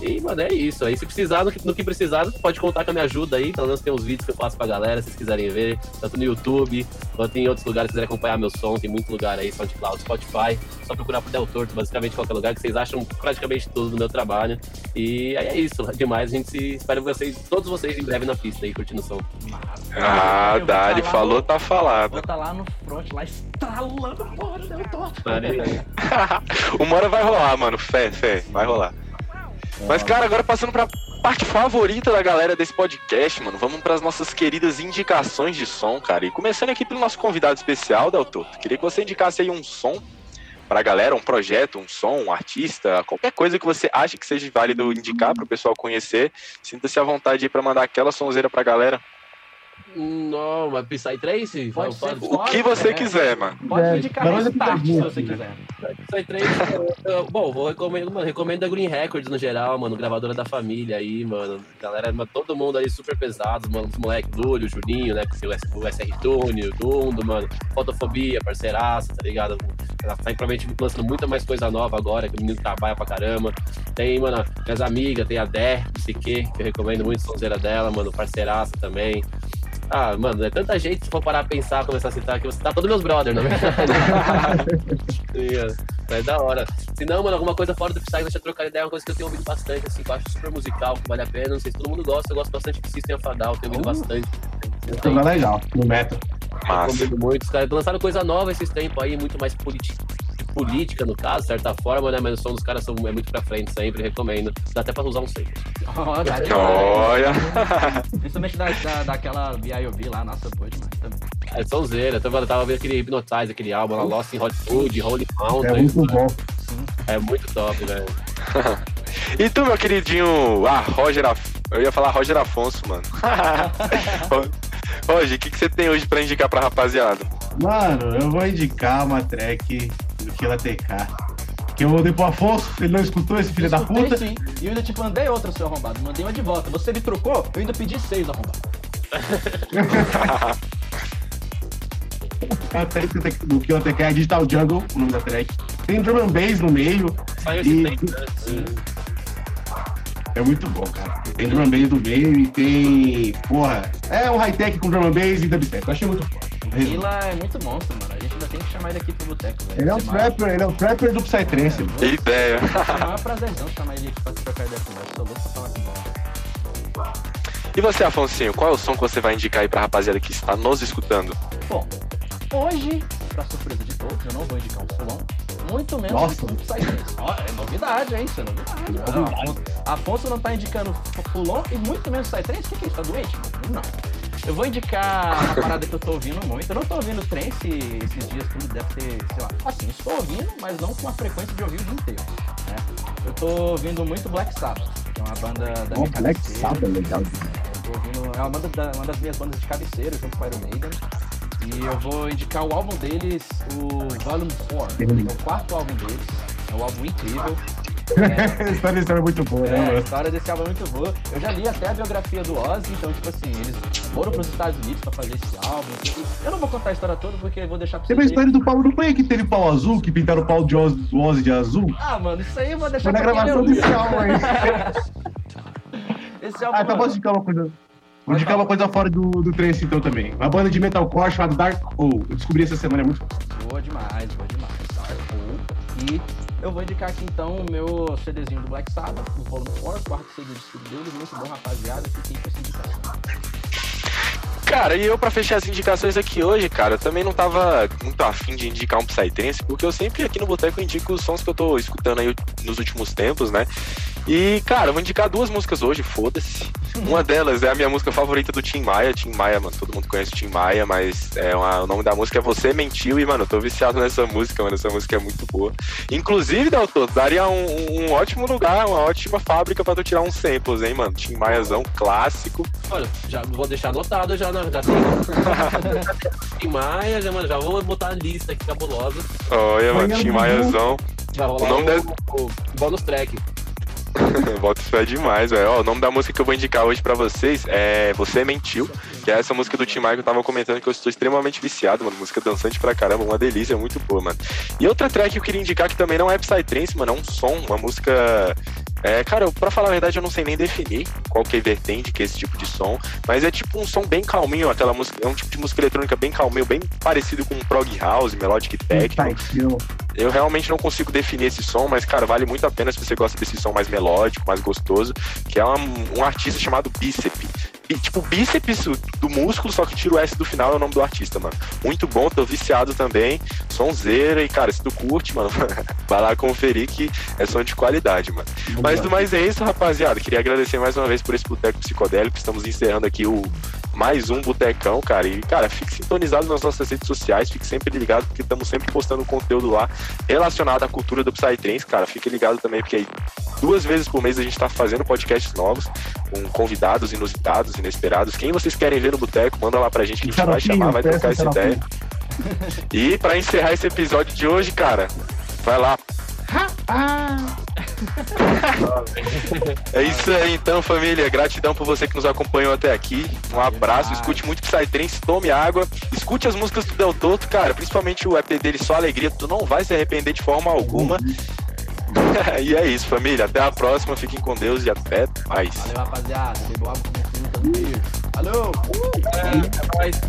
E, mano, é isso. Aí, se precisar, no que, no que precisar, pode contar com a minha ajuda aí. Pelo menos tem uns vídeos que eu faço pra galera, se vocês quiserem ver. Tanto no YouTube, quanto em outros lugares, se quiserem acompanhar meu som. Tem muito lugar aí, SoundCloud, Spotify. Só procurar por Del Torto, basicamente qualquer lugar, que vocês acham praticamente tudo do meu trabalho. E aí é isso. Demais, a gente se... Espero vocês, todos vocês em breve na pista aí, curtindo o som. Ah, vou Dali, tá falou, no- tá falado. Vou tá lá no front, lá estralando porra do Del Torto. Uma hora vai rolar, mano. Fé, fé, vai rolar. Mas, cara, agora passando pra parte favorita da galera desse podcast, mano. Vamos pras nossas queridas indicações de som, cara. E começando aqui pelo nosso convidado especial, Deltor. Queria que você indicasse aí um som pra galera, um projeto, um som, um artista, qualquer coisa que você acha que seja válido indicar pro pessoal conhecer. Sinta-se à vontade aí pra mandar aquela sonzeira pra galera. Não, mas Psytrance? Pode ser. O que você É. quiser, mano. Pode É, indicar é tarde, se você né? quiser. Psytrance, eu- eu- bom, vou recomendo, mano, recomendo a Green Records no geral, mano, gravadora da família aí, mano. Galera, mano, todo mundo aí super pesado, mano, os moleques, Lúlio, Juninho, né, com o SR Tune, o Dundo, mano, Fotofobia, parceiraça, tá ligado? Ela tá provavelmente lançando muita mais coisa nova agora, que o menino trabalha pra caramba. Tem, mano, minhas amigas, tem a Dé, Psique, que eu recomendo muito a sonzeira dela, mano, parceiraça também. Ah, mano, é tanta gente, se for parar a pensar, começar a citar aqui, você tá todos meus brothers, na verdade. Sim, é da hora. Se não, mano, alguma coisa fora do Psy, deixa eu trocar ideia, é uma coisa que eu tenho ouvido bastante, assim, que eu acho super musical, que vale a pena. Não sei se todo mundo gosta, eu gosto bastante de System of a Down, tenho ouvido bastante. Eu Então tenho- tá legal, no meta. Recomendo muito. Os caras lançaram coisa nova esses tempos aí, muito mais de política, no caso, de certa forma, né? Mas o som dos caras são, é muito pra frente sempre, recomendo. Dá até pra usar um demais. Olha. Principalmente da, da, daquela B.I.O.B. lá, nossa, boa demais também. É sonzeira. Eu tava, tava vendo aquele Hypnotize, aquele álbum lá, Lost in Hollywood, Holy É Mountain. muito bom. É muito top, velho. E tu, meu queridinho. Ah, Roger Af... Eu ia falar Roger Afonso, mano. Roger, o que, que você tem hoje pra indicar pra rapaziada? Mano, eu vou indicar uma track do Killa TK. Que eu mandei pro Afonso, ele não escutou esse filho da Escutei, puta. sim. E eu ainda te mandei outra, seu arrombado. Mandei uma de volta. Você me trocou, eu ainda pedi seis, arrombado. A track do Killa TK é Digital Jungle, o nome da track. Tem drum and bass no meio. Saiu esse E- tempo, né? É muito bom, cara. Tem drum and bass no meio e tem. Porra, é um high-tech com drum and bass e dubstep. Eu achei muito foda. Kila é muito monstro, mano. Ainda tem que chamar ele aqui pro boteco, velho. Ele é um trapper, ele é um trapper do Psytrance. mano. Ideia. É o maior prazerzão chamar ele aqui pra se trocar ideia com nós. Sou louco pra falar com ele. E você, Afonsinho, qual é o som que você vai indicar aí pra rapaziada que está nos escutando? Bom, hoje, pra surpresa de todos, eu não vou indicar um fulão. Muito menos Nossa. um Psytrance. É novidade, hein? Isso é novidade. Afonso- Afonso não tá indicando fulon e muito menos Psytrance. O que, que é isso? Tá doente? Não. Eu vou indicar uma parada que eu tô ouvindo muito. Eu não tô ouvindo trance esses dias, tudo deve ser, sei lá. Assim, estou ouvindo, mas não com a frequência de ouvir o dia inteiro. Né? Eu tô ouvindo muito Black Sabbath, que é uma banda da Ó, minha Black. Sabbath é legal. Eu tô ouvindo, é uma, banda da- uma das minhas bandas de cabeceira, junto com Iron Maiden. E eu vou indicar o álbum deles, o Volume 4, que é o quarto álbum deles. É um álbum incrível. a história desse álbum é muito boa, né, É, a mano? história desse álbum é muito boa. Eu já li até a biografia do Ozzy, então, tipo assim, eles foram pros Estados Unidos pra fazer esse álbum. assim. Eu não vou contar a história toda porque eu vou deixar pra Teve a vocês. história do pau, não foi que teve pau azul, que pintaram o pau de Oz, do Ozzy de azul? Ah, mano, isso aí eu vou deixar Foi na pra quem gravação leu o desse álbum aí. Esse álbum, Ah, então mano, posso indicar uma coisa. Vou indicar uma coisa fora do, do então também. Uma banda de metalcore chamada Dark Hole. Eu descobri essa semana, é muito boa demais, boa demais. Dark Hole. E eu vou indicar aqui então o meu CDzinho do Black Sabbath, o Volume 4, quarto segundo disco deles, muito bom, rapaziada. Fiquem com essa indicação. Cara, e eu pra fechar as indicações aqui hoje, cara, eu também não tava muito afim de indicar um Psytrance, porque eu sempre aqui no Boteco indico os sons que eu tô escutando aí nos últimos tempos, né? E, cara, eu vou indicar duas músicas hoje, foda-se. Uma delas é a minha música favorita do Tim Maia. Tim Maia, mano, todo mundo conhece o Tim Maia, mas é uma- o nome da música é Você Mentiu e, mano, eu tô viciado nessa música, mano. Essa música é muito boa. Inclusive, Deltor, daria um, um ótimo lugar, uma ótima fábrica pra tu tirar uns samples, hein, mano? Tim Maiazão clássico. Olha, já vou deixar anotado já, né? Já tenho. em Maia, já, mano, já vou botar a lista aqui cabulosa. Olha, mano, Tim Maiazão. Vai rolar O nome o, dessa- o bônus track. Bota fé demais, velho. O nome da música que eu vou indicar hoje pra vocês é Você Mentiu, que é essa música do Tim Maia que eu tava comentando que eu estou extremamente viciado, mano. Música dançante pra caramba, uma delícia, muito boa, mano. E outra track que eu queria indicar que também não é Psytrance, mano, é um som, uma música. É, cara, eu- pra falar a verdade, eu não sei nem definir qual que é vertente que é esse tipo de som, mas é tipo um som bem calminho, aquela música, é um tipo de música eletrônica bem calminho, bem parecido com prog house, melodic techno. Eu realmente não consigo definir esse som, mas, cara, vale muito a pena se você gosta desse som mais melódico, mais gostoso, que é uma- um artista chamado Bicep. Bi- Tipo, bíceps do músculo, só que tira o S do final é o nome do artista, mano. Muito bom, tô viciado também. Sonzeira e, cara, se tu curte, mano, vai lá conferir que é som de qualidade, mano. Mas do mais é isso, rapaziada. Queria agradecer mais uma vez por esse Boteco Psicodélico. Estamos encerrando aqui o mais um Botecão, cara. E, cara, fique sintonizado nas nossas redes sociais, fique sempre ligado, porque estamos sempre postando conteúdo lá relacionado à cultura do Psytrance, cara. Fique ligado também, porque aí duas vezes por mês a gente tá fazendo podcasts novos, com convidados inusitados, inesperados. Quem vocês querem ver no Boteco, manda lá pra gente que a gente vai chamar, vai trocar essa ideia. E pra encerrar esse episódio de hoje, cara, vai lá. É isso aí, então, família. Gratidão por você que nos acompanhou até aqui. Um abraço, escute muito Psytrance, tome água, escute as músicas do Del Toto, cara, principalmente o EP dele Só Alegria, tu não vai se arrepender de forma alguma. e é isso, família. Até a próxima, fiquem com Deus e até mais. Valeu, rapaziada. Bebeu água com fruta. Um beijo. Alô! É, é nóis.